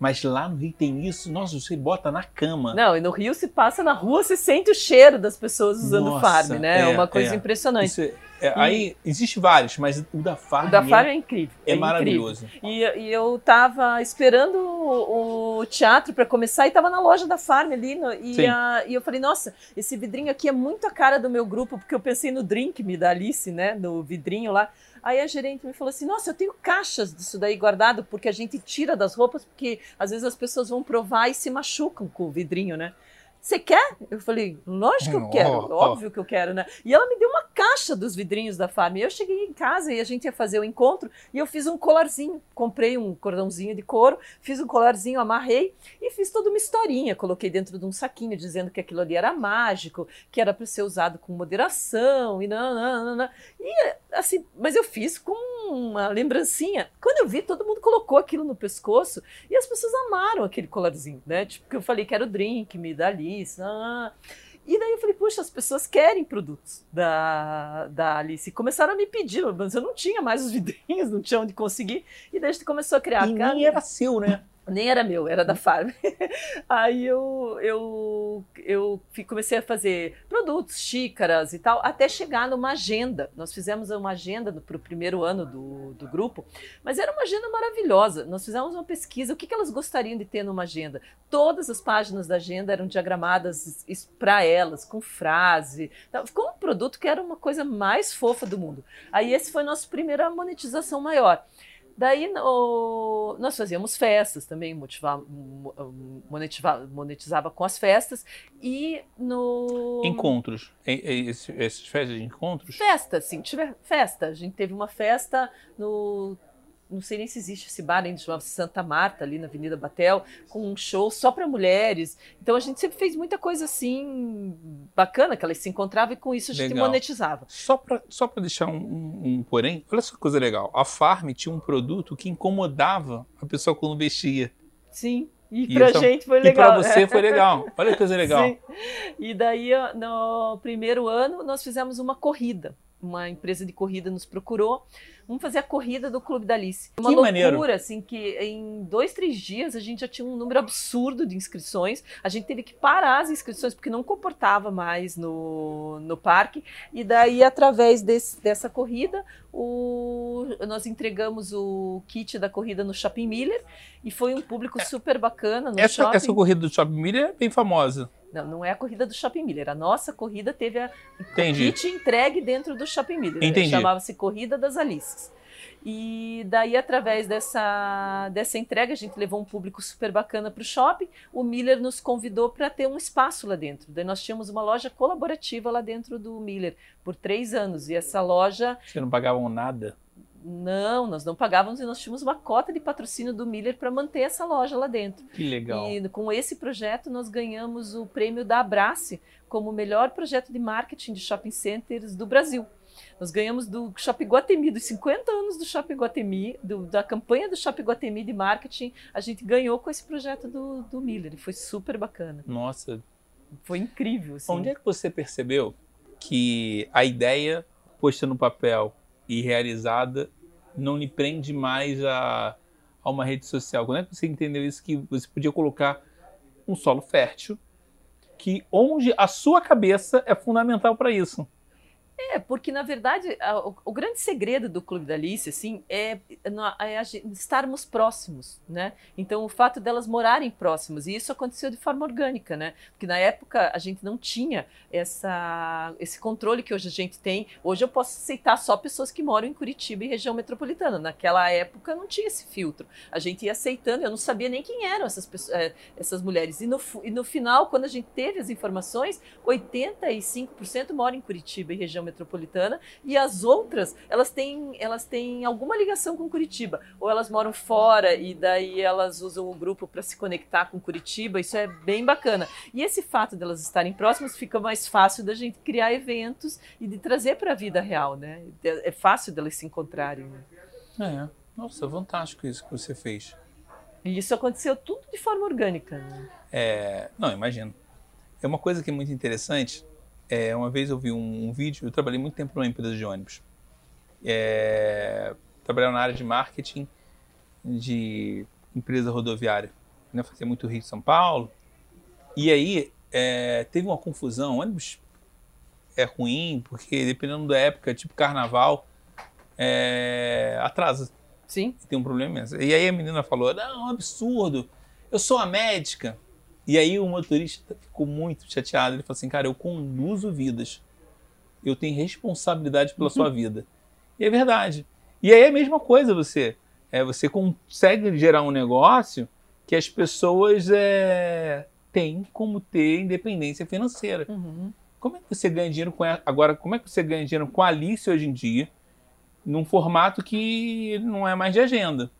Mas lá no Rio tem isso, nossa, você bota na cama. Não, e no Rio se passa na rua, você sente o cheiro das pessoas usando Nossa, farm, né? É, é, uma coisa é. impressionante. Isso é- é, aí existe vários, mas o da Farm, O da farm é incrível. é, incrível. maravilhoso. E, e eu tava esperando o, o teatro para começar e tava na loja da Farm ali. no- e, a- e eu falei, nossa, esse vidrinho aqui é muito a cara do meu grupo, porque eu pensei no drink me da Alice, né? No vidrinho lá. Aí a gerente me falou assim: Nossa, eu tenho caixas disso daí guardado, porque a gente tira das roupas, porque às vezes as pessoas vão provar e se machucam com o vidrinho, né? Você quer? Eu falei, lógico que eu Hum, quero, ó. óbvio que eu quero, né? E ela me deu uma caixa dos vidrinhos da Farm. Eu cheguei em casa e a gente ia fazer o encontro e eu fiz um colarzinho. Comprei um cordãozinho de couro, fiz um colarzinho, amarrei e fiz toda uma historinha. Coloquei dentro de um saquinho dizendo que aquilo ali era mágico, que era para ser usado com moderação e não. E assim, mas eu fiz com uma lembrancinha. Quando eu vi, todo mundo colocou aquilo no pescoço e as pessoas amaram aquele colarzinho, né? Tipo, que eu falei que era o drink, me dá Alice. Ah. E daí eu falei, puxa, as pessoas querem produtos da, da Alice. E começaram a me pedir, mas eu não tinha mais os vidrinhos, não tinha onde conseguir. E daí a gente começou a criar. E Cara, nem era seu, né? Nem era meu, era da Farm. Aí eu, eu, eu comecei a fazer produtos, xícaras e tal, até chegar numa agenda. Nós fizemos uma agenda para o primeiro ano do, do grupo, mas era uma agenda maravilhosa. Nós fizemos uma pesquisa, o que, que elas gostariam de ter numa agenda. Todas as páginas da agenda eram diagramadas para elas, com frase. Então, ficou um produto que era uma coisa mais fofa do mundo. Aí esse foi nossa primeira monetização maior. Daí no- nós fazíamos festas também, motivava, mo- monetizava, monetizava com as festas e no Encontros. Esse- Essas festas de encontros? festa, sim, tiver festa. A gente teve uma festa no não sei nem se existe esse bar ainda, chamava Santa Marta, ali na Avenida Batel, com um show só para mulheres. Então a gente sempre fez muita coisa assim bacana, que elas se encontravam e com isso a gente Legal. monetizava. Só para só pra deixar um, um- um porém, olha só que coisa legal. A Farm tinha um produto que incomodava a pessoa quando vestia. Sim. E, E pra essa- gente foi E legal. para você foi legal. Olha que coisa legal. Sim. E daí, no primeiro ano, nós fizemos uma corrida. Uma empresa de corrida nos procurou. Vamos fazer a corrida do Clube da Alice. Uma Que loucura, maneiro. assim, que em dois, três dias a gente já tinha um número absurdo de inscrições. A gente teve que parar as inscrições porque não comportava mais no, no parque. E daí, através desse- dessa corrida, o- nós entregamos o kit da corrida no Shopping Miller. E foi um público super bacana no Essa, shopping. essa corrida do Shopping Miller é bem famosa. Não, não é a corrida do Shopping Miller. A nossa corrida teve a Entendi. kit entregue dentro do Shopping Miller. Entendi. Chamava-se Corrida das Alices. E daí, através dessa, dessa entrega, a gente levou um público super bacana para o shopping. O Miller nos convidou para ter um espaço lá dentro. Daí nós tínhamos uma loja colaborativa lá dentro do Miller por três anos. E essa loja Vocês não pagavam nada. não, nós não pagávamos e nós tínhamos uma cota de patrocínio do Miller para manter essa loja lá dentro. Que legal. E com esse projeto nós ganhamos o prêmio da Abrace como melhor projeto de marketing de shopping centers do Brasil. Nós ganhamos do Shopping Guatemi, dos 50 anos do Shopping Guatemi, do- da campanha do Shopping Guatemi de marketing, a gente ganhou com esse projeto do, do Miller. Foi super bacana. Nossa, Foi incrível. Assim. onde é que você percebeu que a ideia posta no papel e realizada não lhe prende mais a, a uma rede social? Quando é que você entendeu isso que você podia colocar um solo fértil que onde a sua cabeça é fundamental para isso? É, porque na verdade a, o, o, grande segredo do Clube da Alice, assim, é, é, é estarmos próximos, né? Então o fato delas morarem próximas e isso aconteceu de forma orgânica, né? Porque na época a gente não tinha essa, esse controle que hoje a gente tem. Hoje eu posso aceitar só pessoas que moram em Curitiba e região metropolitana. Naquela época não tinha esse filtro. A gente ia aceitando. Eu não sabia nem quem eram essas pessoas, é, essas mulheres. E no, e no final, quando a gente teve as informações, 85% moram em Curitiba e região metropolitana e as outras elas têm elas têm alguma ligação com Curitiba. Ou elas moram fora e daí elas usam o grupo para se conectar com Curitiba isso é bem bacana. E esse fato delas estarem próximas fica mais fácil da gente criar eventos e de trazer para a vida real né? É, é fácil delas se encontrarem né? é. Nossa fantástico isso que você fez. E isso aconteceu tudo de forma orgânica né? é não imagino. É uma coisa que é muito interessante é, uma vez eu vi um, um, vídeo, eu trabalhei muito tempo numa empresa de ônibus. É, trabalhava na área de marketing de empresa rodoviária. Né? Fazia muito Rio de São Paulo. E aí é, teve uma confusão. O ônibus é ruim, porque dependendo da época, tipo carnaval, é, atrasa. Sim. Tem um problema mesmo. E aí a menina falou: Não, é um absurdo. Eu sou a médica. E aí o motorista ficou muito chateado. Ele falou assim: cara, eu conduzo vidas. Eu tenho responsabilidade pela sua vida. E é verdade. E aí é a mesma coisa você. É, você consegue gerar um negócio que as pessoas é, têm como ter independência financeira. Uhum. Como é que você ganha dinheiro com a, agora? Como é que você ganha dinheiro com a Alice hoje em dia, num formato que não é mais de agenda?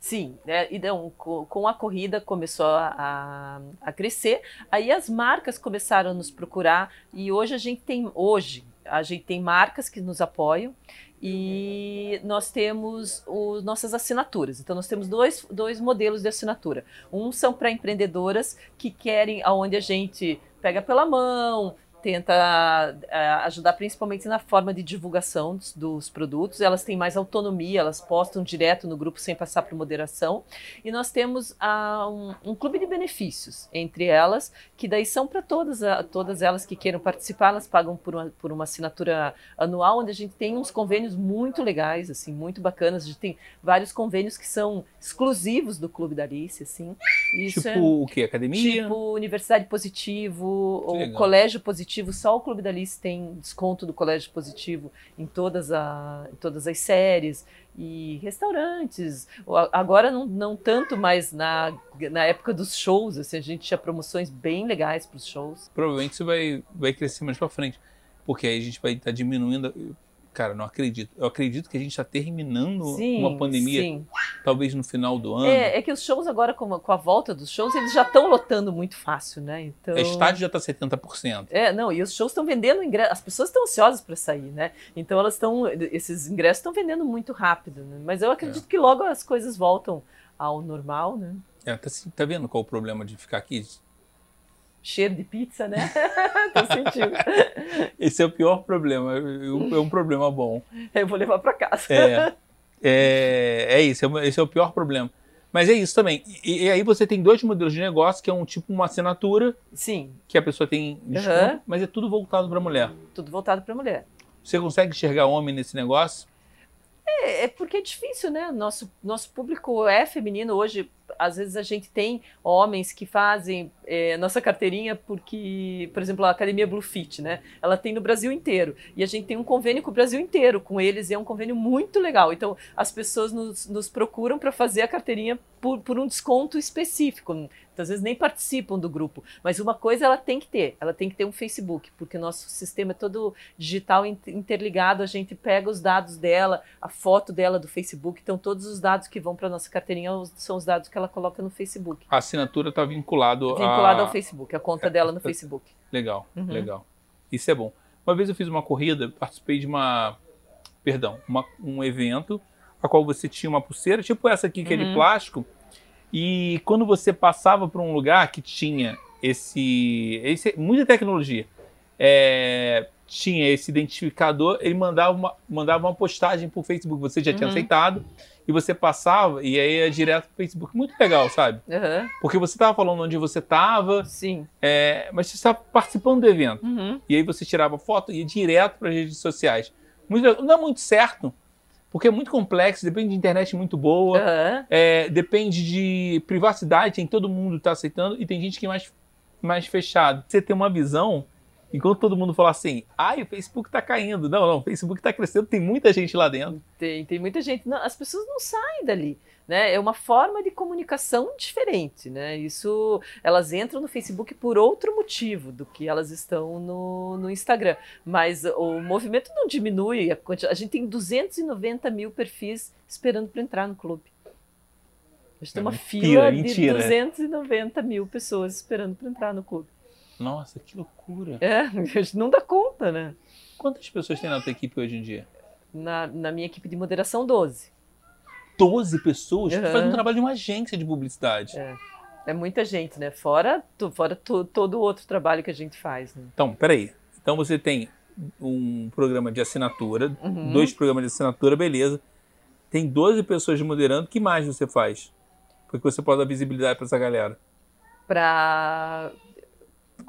Sim, né? então, com a corrida começou a, a, crescer, aí as marcas começaram a nos procurar e hoje a gente tem hoje a gente tem marcas que nos apoiam e nós temos os, nossas assinaturas. Então nós temos dois, dois modelos de assinatura. Um são para empreendedoras que querem aonde a gente pega pela mão, tenta uh, ajudar principalmente na forma de divulgação dos, dos, produtos. Elas têm mais autonomia, elas postam direto no grupo sem passar por moderação. E nós temos uh, um, um, clube de benefícios entre elas, que daí são para todas, todas elas que queiram participar, elas pagam por uma, por uma assinatura anual, onde a gente tem uns convênios muito legais, assim, muito bacanas. A gente tem vários convênios que são exclusivos do Clube da Alice, assim. Isso tipo é, o que? Academia? Tipo Universidade Positivo, ou Colégio Positivo positivo, só o Clube da Alice tem desconto do colégio positivo em todas, a, em todas as séries e restaurantes. Agora não, não tanto, mas na, na época dos shows, assim, a gente tinha promoções bem legais para os shows. Provavelmente isso vai, vai crescer mais para frente, porque aí a gente vai estar tá diminuindo Cara, não acredito. Eu acredito que a gente está terminando sim, uma pandemia, sim. talvez no final do ano. É, é que os shows agora, com a, com a volta dos shows, eles já estão lotando muito fácil, né? Então... O estádio já está 70%. É, não, e os shows estão vendendo ingressos. As pessoas estão ansiosas para sair, né? Então elas estão. Esses ingressos estão vendendo muito rápido, né? Mas eu acredito é. que logo as coisas voltam ao normal, né? É, tá, tá vendo qual o problema de ficar aqui cheiro de pizza, né? Tô sentindo. Esse é o pior problema. É um problema bom. Eu vou levar para casa. É, é, é isso. É esse é o pior problema. Mas é isso também. E, e, aí você tem dois modelos de negócio, que é um tipo uma assinatura. Sim. Que a pessoa tem desconto, uhum. mas é tudo voltado para mulher. Tudo voltado para mulher. Você consegue enxergar homem nesse negócio? É, é porque é difícil, né? Nosso, nosso público é feminino hoje. Às vezes a gente tem homens que fazem é, nossa carteirinha porque, por exemplo, a Academia Blue Fit, né? Ela tem no Brasil inteiro. E a gente tem um convênio com o Brasil inteiro com eles e é um convênio muito legal. Então as pessoas nos, nos procuram para fazer a carteirinha por, por um desconto específico. Então, às vezes nem participam do grupo. Mas uma coisa ela tem que ter, ela tem que ter um Facebook, porque o nosso sistema é todo digital interligado, a gente pega os dados dela, a foto dela do Facebook, então todos os dados que vão para nossa carteirinha são os dados que ela coloca no Facebook. A assinatura está vinculado, vinculado a... ao Facebook, a conta é, dela no é, Facebook. Legal, uhum. legal. Isso é bom. Uma vez eu fiz uma corrida, participei de uma, perdão, uma, um evento a qual você tinha uma pulseira, tipo essa aqui que uhum. é de uhum. plástico, e quando você passava por um lugar que tinha esse, esse muita tecnologia, é, tinha esse identificador, ele mandava uma, mandava uma postagem por Facebook, você já uhum. tinha aceitado, e você passava e aí é direto pro Facebook. Muito legal, sabe? Aham. Porque você tava falando onde você tava, Sim. é, mas você estava participando do evento. Uhum. E aí você tirava foto e ia direto para as redes sociais. Muito não é muito certo, porque é muito complexo, depende de internet muito boa, Aham. é, depende de privacidade, tem todo mundo tá aceitando, e tem gente que é mais, mais fechado. Você tem uma visão, enquanto todo mundo fala assim, ai, o Facebook tá caindo. Não, não, o Facebook tá crescendo, tem muita gente lá dentro. Tem, tem muita gente. não, as pessoas não saem dali. Né? É uma forma de comunicação diferente. Né? Isso, elas entram no Facebook por outro motivo do que elas estão no, no Instagram. Mas o movimento não diminui. A, a gente tem 290 mil perfis esperando para entrar no clube. A gente tem uma Mentira, fila de mentira. 290 mil pessoas esperando para entrar no clube. Nossa, que loucura. É, a gente não dá conta, né? Quantas pessoas tem na tua equipe hoje em dia? Na, na minha equipe de moderação, 12. 12 pessoas? Tu Uhum. faz um trabalho de uma agência de publicidade. É. É muita gente, né? Fora, tu- fora to- todo o outro trabalho que a gente faz, né? Então, peraí. Então você tem um programa de assinatura, Uhum. dois programas de assinatura, beleza. Tem 12 pessoas moderando, que mais você faz? Porque você pode dar visibilidade para essa galera. Pra.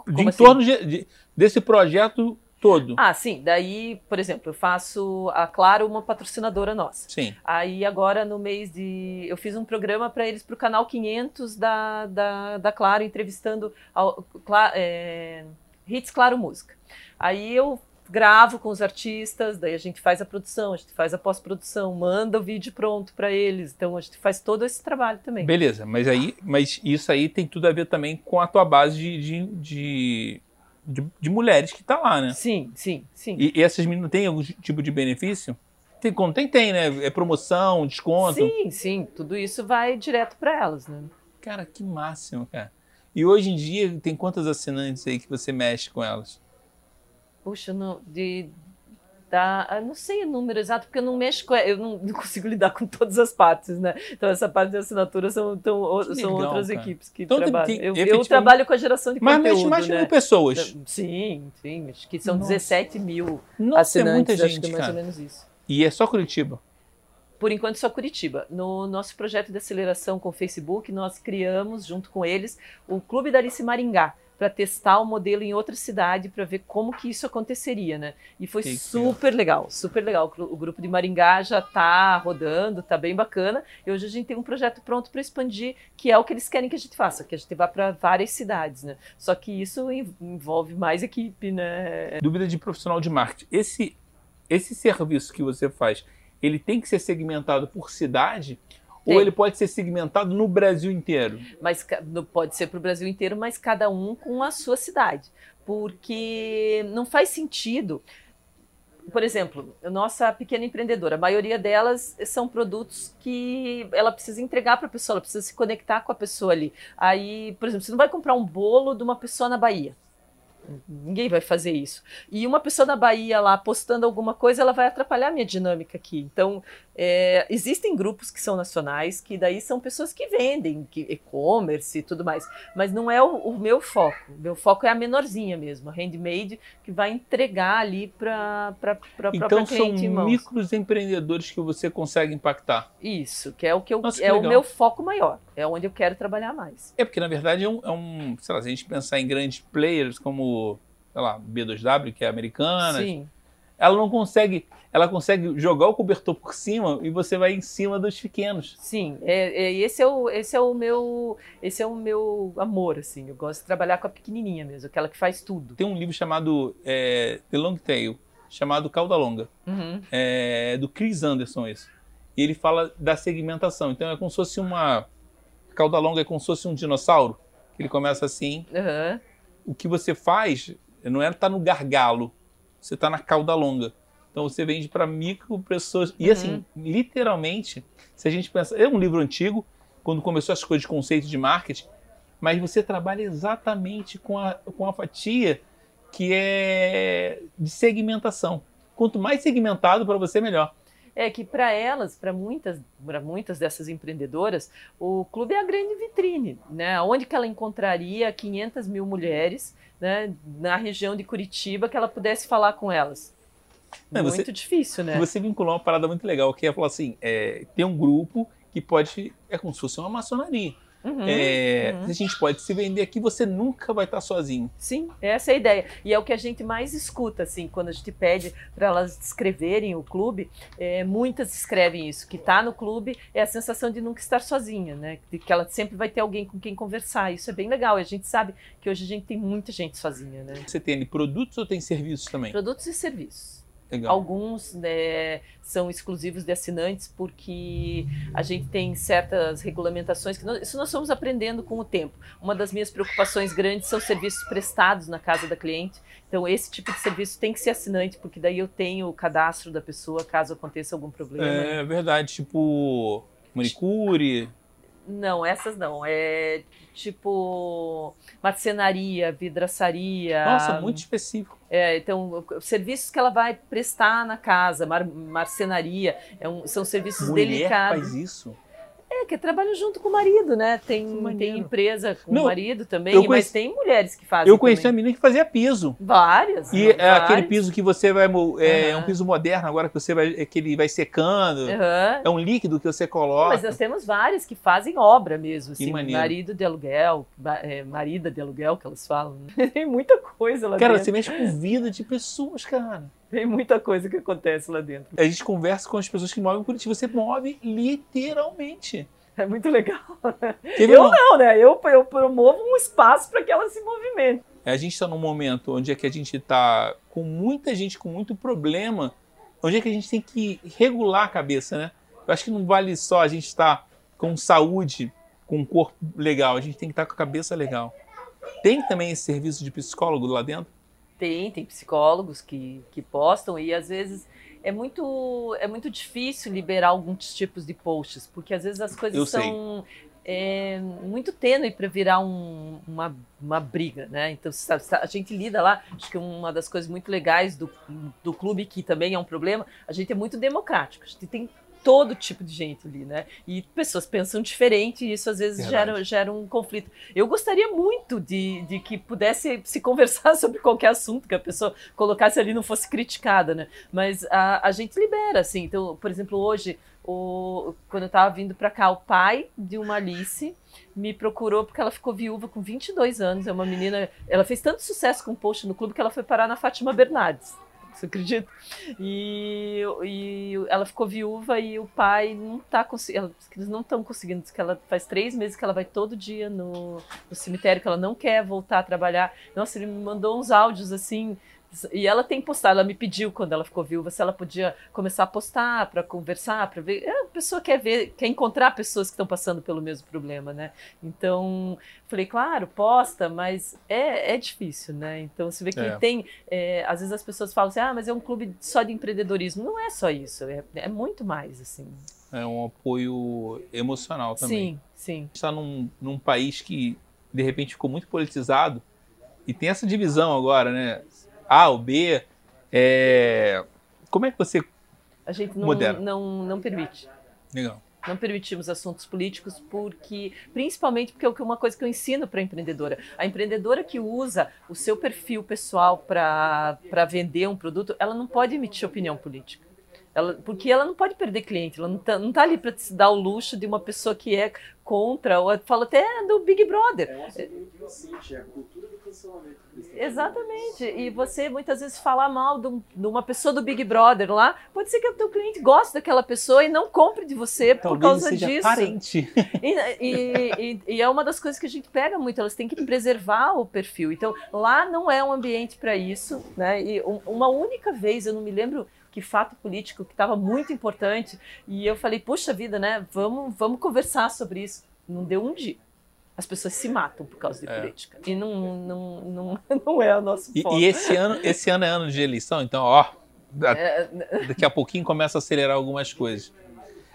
De em assim? torno de- de- desse projeto todo. Ah, sim. Daí, por exemplo, eu faço a Claro uma patrocinadora nossa. Sim. Aí agora no mês de. Eu fiz um programa para eles para o canal 500 da, da, da Claro, entrevistando ao, Cla- é, Hits Claro Música. Aí eu gravo com os artistas, daí a gente faz a produção, a gente faz a pós-produção, manda o vídeo pronto para eles. Então a gente faz todo esse trabalho também. Beleza, mas aí, mas isso aí tem tudo a ver também com a tua base de, de, de, de- de mulheres que tá lá, né? Sim, sim, sim. E, e essas meninas têm algum tipo de benefício? Tem, como tem, tem, né? É promoção, desconto. Sim, sim, tudo isso vai direto para elas, né? Cara, que máximo, cara. E hoje em dia, tem quantas assinantes aí que você mexe com elas? Puxa, não, de da, eu não sei o número exato porque eu não mexo com, eu não, não consigo lidar com todas as partes, né? Então essa parte de assinatura são, tão, são legal, outras cara. equipes que Então trabalham. tem eu, eu trabalho com a geração de Mas conteúdo, mexe mais de né? mil pessoas. Sim, sim, acho que são Nossa. 17 mil Nossa, é assinantes, muita acho que gente, é mais ou cara. menos isso. E é só Curitiba. Por enquanto, só Curitiba. No nosso projeto de aceleração com o Facebook, nós criamos, junto com eles, o Clube da Alice Maringá, para testar o modelo em outra cidade, para ver como que isso aconteceria, né? E foi Que super legal, super legal. O grupo de Maringá já está rodando, está bem bacana. E hoje a gente tem um projeto pronto para expandir, que é o que eles querem que a gente faça, que a gente vá para várias cidades, né? Só que isso en- envolve mais equipe, né? Dúvida de profissional de marketing. Esse, esse serviço que você faz, ele tem que ser segmentado por cidade? Ou Tem. ele pode ser segmentado no Brasil inteiro? mas pode ser para o Brasil inteiro, mas cada um com a sua cidade, porque não faz sentido. Por exemplo, nossa pequena empreendedora, a maioria delas são produtos que ela precisa entregar para a pessoa, ela precisa se conectar com a pessoa ali. Aí, por exemplo, você não vai comprar um bolo de uma pessoa na Bahia. Ninguém vai fazer isso. E uma pessoa na Bahia lá postando alguma coisa, ela vai atrapalhar a minha dinâmica aqui. Então, é, existem grupos que são nacionais, que daí são pessoas que vendem, que e-commerce e tudo mais. Mas não é o, o meu foco. O meu foco é a menorzinha mesmo, a handmade, que vai entregar ali para a Então são micros empreendedores que você consegue impactar. Isso, que é o que eu, Nossa, que é o meu foco maior. É onde eu quero trabalhar mais. É porque, na verdade, é um, é um- sei lá, se a gente pensar em grandes players como, sei lá, B2W, que é americana, Sim. ela não consegue, ela consegue jogar o cobertor por cima e você vai em cima dos pequenos. Sim, é, é- esse, é o, esse é o meu esse é o meu amor, assim. Eu gosto de trabalhar com a pequenininha mesmo, aquela que faz tudo. Tem um livro chamado é, The Long Tail, chamado Cauda Longa, Uhum. é, do Chris Anderson, isso. E ele fala da segmentação. Então é como se fosse uma. Cauda longa é como se fosse um dinossauro. Ele começa assim. Aham. O que você faz não é estar no gargalo, você está na cauda longa. Então você vende para micro pessoas. E Uhum. assim, literalmente, se a gente pensa. É um livro antigo, quando começou as coisas de conceito de marketing, mas você trabalha exatamente com a, com a fatia que é de segmentação. Quanto mais segmentado para você, melhor. É que para elas, para muitas, para muitas dessas empreendedoras, o clube é a grande vitrine, né? Onde que ela encontraria 500 mil mulheres, né, na região de Curitiba, que ela pudesse falar com elas. Não, muito você- difícil, né? Você vinculou uma parada muito legal, que é falar assim, é, tem um grupo que pode, é como se fosse uma maçonaria. Uhum, É, uhum. A gente pode se vender aqui, você nunca vai estar sozinho. Sim, essa é a ideia. E é o que a gente mais escuta, assim, quando a gente pede para elas descreverem o clube, é, muitas escrevem isso, que tá no clube é a sensação de nunca estar sozinha, né? De que ela sempre vai ter alguém com quem conversar. Isso é bem legal. E a gente sabe que hoje a gente tem muita gente sozinha, né? Você tem produtos ou tem serviços também? Produtos e serviços. Legal. Alguns né, são exclusivos de assinantes porque a gente tem certas regulamentações que nós, isso nós fomos aprendendo com o tempo. Uma das minhas preocupações grandes são serviços prestados na casa da cliente. Então esse tipo de serviço tem que ser assinante porque daí eu tenho o cadastro da pessoa caso aconteça algum problema. É verdade, tipo manicure. Não, essas não. É tipo marcenaria, vidraçaria. Nossa, muito específico. É, então, serviços que ela vai prestar na casa, mar- marcenaria, é um- são serviços Mulher delicados. faz isso. É, que trabalham junto com o marido, né? Tem, tem empresa com Não, o marido também, eu mas conheci- tem mulheres que fazem. Eu conheci uma também. menina que fazia piso. Várias. E é várias. aquele piso que você vai. É, Aham. um piso moderno agora que você vai. é que ele vai secando. Aham. É um líquido que você coloca. Mas nós temos várias que fazem obra mesmo, assim, marido de aluguel, é, marida de aluguel, que elas falam. né? Tem muita coisa lá Cara, dentro. você mexe com vida de pessoas, cara. Tem muita coisa que acontece lá dentro. A gente conversa com as pessoas que movem Curitiba. Você move literalmente. É muito legal. Teve Eu uma- não, né? Eu, eu promovo um espaço para que ela se movimente. A gente está num momento onde é que a gente está com muita gente com muito problema, onde é que a gente tem que regular a cabeça, né? Eu acho que não vale só a gente estar com saúde, com um corpo legal, a gente tem que estar com a cabeça legal. Tem também esse serviço de psicólogo lá dentro? Tem, tem psicólogos que, que postam e às vezes é muito, é muito difícil liberar alguns tipos de posts, porque às vezes as coisas Eu são é, muito tênue para virar um- uma, uma briga, né? Então sabe, a gente lida lá, acho que uma das coisas muito legais do, do clube, que também é um problema, a gente é muito democrático, a gente tem todo tipo de gente ali, né? E pessoas pensam diferente e isso às vezes Verdade. gera, gera um conflito. Eu gostaria muito de, de que pudesse se conversar sobre qualquer assunto que a pessoa colocasse ali não fosse criticada, né? Mas a, a gente libera, assim. Então, por exemplo, hoje, o, quando eu estava vindo para cá, o pai de uma Alice me procurou porque ela ficou viúva com 22 anos. É uma menina. Ela fez tanto sucesso com o post no clube que ela foi parar na Fátima Bernardes. Você acredita? E, e ela ficou viúva e o pai não tá conseguindo. Eles não estão conseguindo. Que ela faz três meses que ela vai todo dia no, no cemitério, que ela não quer voltar a trabalhar. Nossa, ele me mandou uns áudios assim. E ela tem postado, ela me pediu quando ela ficou viúva se ela podia começar a postar para conversar, para ver. É, a pessoa quer ver, quer encontrar pessoas que estão passando pelo mesmo problema, né? Então, falei, claro, posta, mas é, é difícil, né? Então você vê que É. tem. é, às vezes as pessoas falam assim, ah, mas é um clube só de empreendedorismo. Não é só isso, é, é muito mais, assim. É um apoio emocional também. Sim, sim. está num, num país que de repente ficou muito politizado e tem essa divisão agora, né? A ou B. É... Como é que você. A gente não, Moderno. não, não permite. Legal. Não permitimos assuntos políticos porque, principalmente porque é uma coisa que eu ensino para a empreendedora. A empreendedora que usa o seu perfil pessoal para vender um produto, ela não pode emitir opinião política. Ela, porque ela não pode perder cliente, ela não está tá ali para se dar o luxo de uma pessoa que é contra, ou fala até do Big Brother. É um é a cultura do Exatamente. E você muitas vezes falar mal de, um- de uma pessoa do Big Brother lá, pode ser que o teu cliente goste daquela pessoa e não compre de você por Talvez causa seja disso. parente. E, e- e- e é uma das coisas que a gente pega muito, elas têm que preservar o perfil. Então, lá não é um ambiente para isso, né? E um- uma única vez, eu não me lembro que fato político que estava muito importante, e eu falei, puxa vida, né? Vamos, vamos conversar sobre isso. Não deu um dia. As pessoas se matam por causa de É. política. E não, não, não, não é o nosso E, foco. e esse ano, esse ano é ano de eleição, então, ó, da- É, daqui a pouquinho começa a acelerar algumas coisas.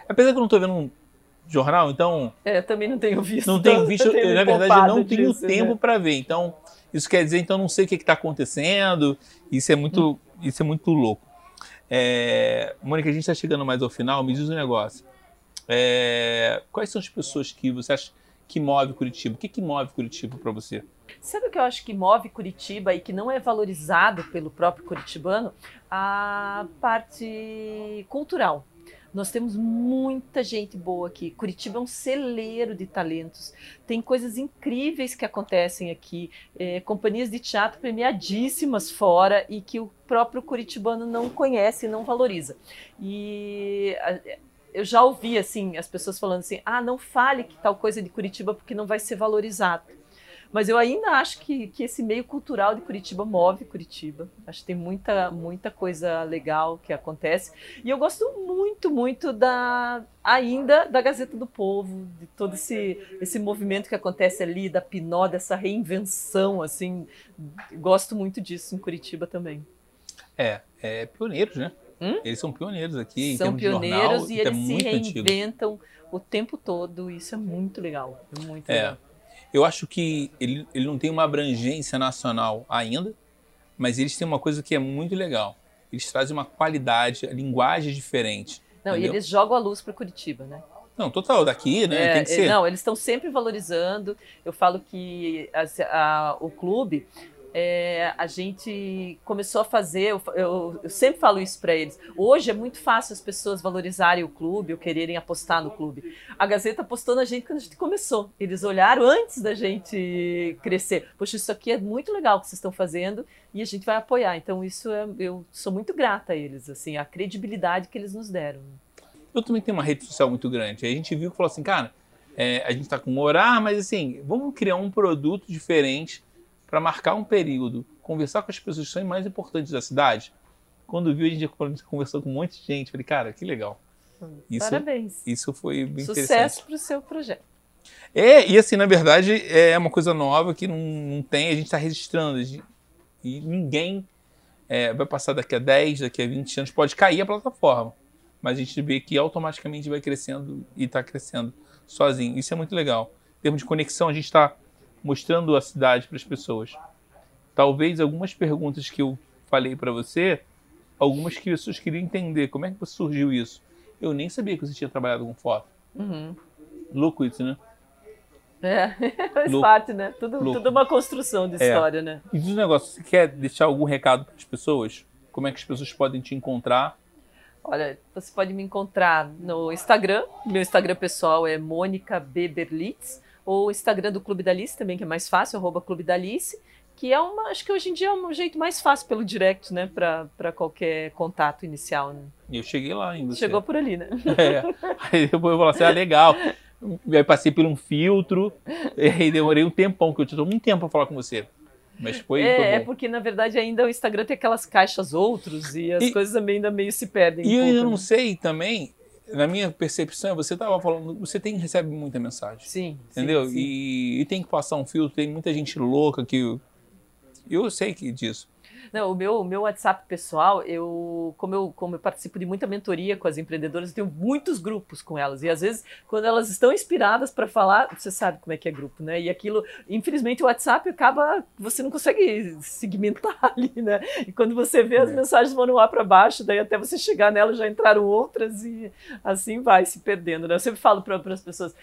Apesar que eu não estou vendo um jornal, então é, eu também não tenho visto. não tenho visto, me na verdade, eu não tenho disso, tempo né? para ver. Então, isso quer dizer, então, eu não sei o que está acontecendo. Isso é muito, isso é muito louco. É, Mônica, a gente está chegando mais ao final. Me diz um negócio. É, quais são as pessoas que você acha que move Curitiba? O que, que move Curitiba para você? Sabe o que eu acho que move Curitiba e que não é valorizado pelo próprio curitibano? A parte cultural. Nós temos muita gente boa aqui. Curitiba é um celeiro de talentos. Tem coisas incríveis que acontecem aqui. É, companhias de teatro premiadíssimas fora e que o próprio curitibano não conhece e não valoriza. E eu já ouvi assim as pessoas falando assim: ah, não fale que tal coisa de Curitiba porque não vai ser valorizado. Mas eu ainda acho que, que esse meio cultural de Curitiba move Curitiba. Acho que tem muita, muita coisa legal que acontece. E eu gosto muito, muito da ainda da Gazeta do Povo, de todo esse, esse movimento que acontece ali, da Pinó, dessa reinvenção, assim. Gosto muito disso em Curitiba também. É, é pioneiros, né? Hum? Eles são pioneiros aqui. São pioneiros jornal, e eles é se reinventam antigo. o tempo todo. Isso é muito legal. É muito é. legal. Eu acho que ele, ele não tem uma abrangência nacional ainda, mas eles têm uma coisa que é muito legal. Eles trazem uma qualidade, a linguagem diferente. Não, entendeu? e eles jogam a luz para Curitiba, né? Não, total, daqui, né? É, tem que ser. Não, eles estão sempre valorizando. Eu falo que a, a, o clube, é, a gente começou a fazer, eu, eu, eu sempre falo isso para eles. Hoje é muito fácil as pessoas valorizarem o clube ou quererem apostar no clube. A Gazeta apostou na gente quando a gente começou. Eles olharam antes da gente crescer. Poxa, isso aqui é muito legal que vocês estão fazendo e a gente vai apoiar. Então isso é, eu sou muito grata a eles, assim, a credibilidade que eles nos deram. Eu também tenho uma rede social muito grande. A gente viu que falou assim, cara, é, a gente está com horário, mas assim, vamos criar um produto diferente para marcar um período, conversar com as pessoas que são mais importantes da cidade. Quando viu, a gente conversou com um monte de gente. Falei, cara, que legal. Isso, Parabéns. Isso foi bem Sucesso interessante. Sucesso para o seu projeto. É, e assim, na verdade, é uma coisa nova que não, não tem, a gente está registrando. E ninguém é, vai passar daqui a 10, daqui a 20 anos, pode cair a plataforma. Mas a gente vê que automaticamente vai crescendo e está crescendo sozinho. Isso é muito legal. Em termos de conexão, a gente está mostrando a cidade para as pessoas. Talvez algumas perguntas que eu falei para você, algumas que as pessoas queriam entender. Como é que surgiu isso? Eu nem sabia que você tinha trabalhado com foto. Uhum. Louco isso, né? É, faz Louco. parte, né? Tudo, tudo uma construção de é. história, né? E dos negócios, você quer deixar algum recado para as pessoas? Como é que as pessoas podem te encontrar? Olha, você pode me encontrar no Instagram. Meu Instagram pessoal é Mônica Beberlitz ou o Instagram do Clube da Alice também, que é mais fácil, arroba Clube da Alice, que é uma, acho que hoje em dia é um jeito mais fácil pelo direct, né, para qualquer contato inicial. Né? Eu cheguei lá ainda. Chegou por ali, né? É. Aí depois eu falei assim, ah, legal. Aí passei por um filtro, e demorei um tempão, que eu tive muito tempo para falar com você. Mas foi, é, foi é porque na verdade ainda o Instagram tem aquelas caixas outros e as e, coisas também ainda meio se perdem. E um eu pouco, não né? sei também, na minha percepção, você estava falando, você tem recebe muita mensagem. Sim. Entendeu? Sim, sim. E, e, tem que passar um filtro, tem muita gente louca que. Eu sei que disso. Não, o meu, o meu WhatsApp pessoal, eu como, eu, como eu participo de muita mentoria com as empreendedoras, eu tenho muitos grupos com elas. E às vezes, quando elas estão inspiradas para falar, você sabe como é que é grupo, né? E aquilo, infelizmente, o WhatsApp acaba, você não consegue segmentar ali, né? E quando você vê, as é. mensagens vão lá para baixo, daí até você chegar nela já entraram outras e assim vai se perdendo, né? Eu sempre falo para as pessoas,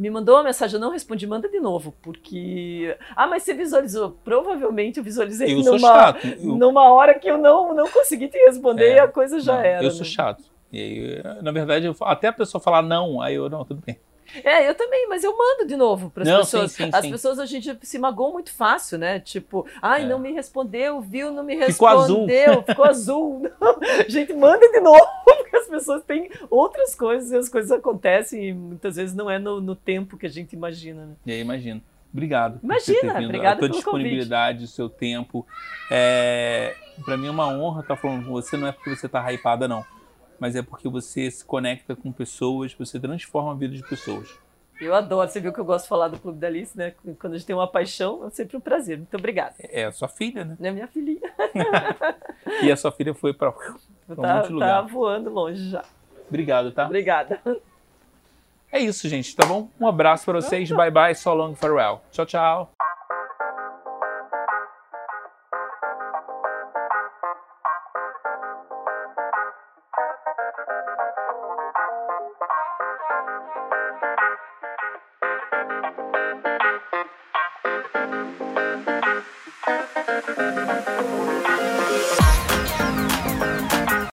me mandou uma mensagem, eu não respondi, manda de novo, porque. Ah, mas você visualizou. Provavelmente eu visualizei eu numa, eu... numa hora que eu não, não consegui te responder é, e a coisa já não, era. Eu sou né? chato. E aí, na verdade, eu, até a pessoa falar não, aí eu, não, tudo bem. É, eu também, mas eu mando de novo para as pessoas. Sim, sim, as sim. pessoas a gente se magoam muito fácil, né? Tipo, ai, é. não me respondeu, viu, não me respondeu, ficou azul. Ficou azul. Não, a gente manda de novo, porque as pessoas têm outras coisas e as coisas acontecem e muitas vezes não é no, no tempo que a gente imagina, né? E aí, imagino. Obrigado. Imagina, obrigado a tua disponibilidade, o seu tempo. É, para mim é uma honra estar falando com você, não é porque você está hypada, não mas é porque você se conecta com pessoas, você transforma a vida de pessoas. Eu adoro, você viu que eu gosto de falar do Clube da Alice, né? Quando a gente tem uma paixão, é sempre um prazer. Muito obrigada. É a sua filha, né? É minha filhinha. e a sua filha foi para tá, um monte de lugar. Tá voando longe já. Obrigado, tá? Obrigada. É isso, gente, tá bom? Um abraço para vocês. Bye bye, so long, farewell. Tchau, tchau.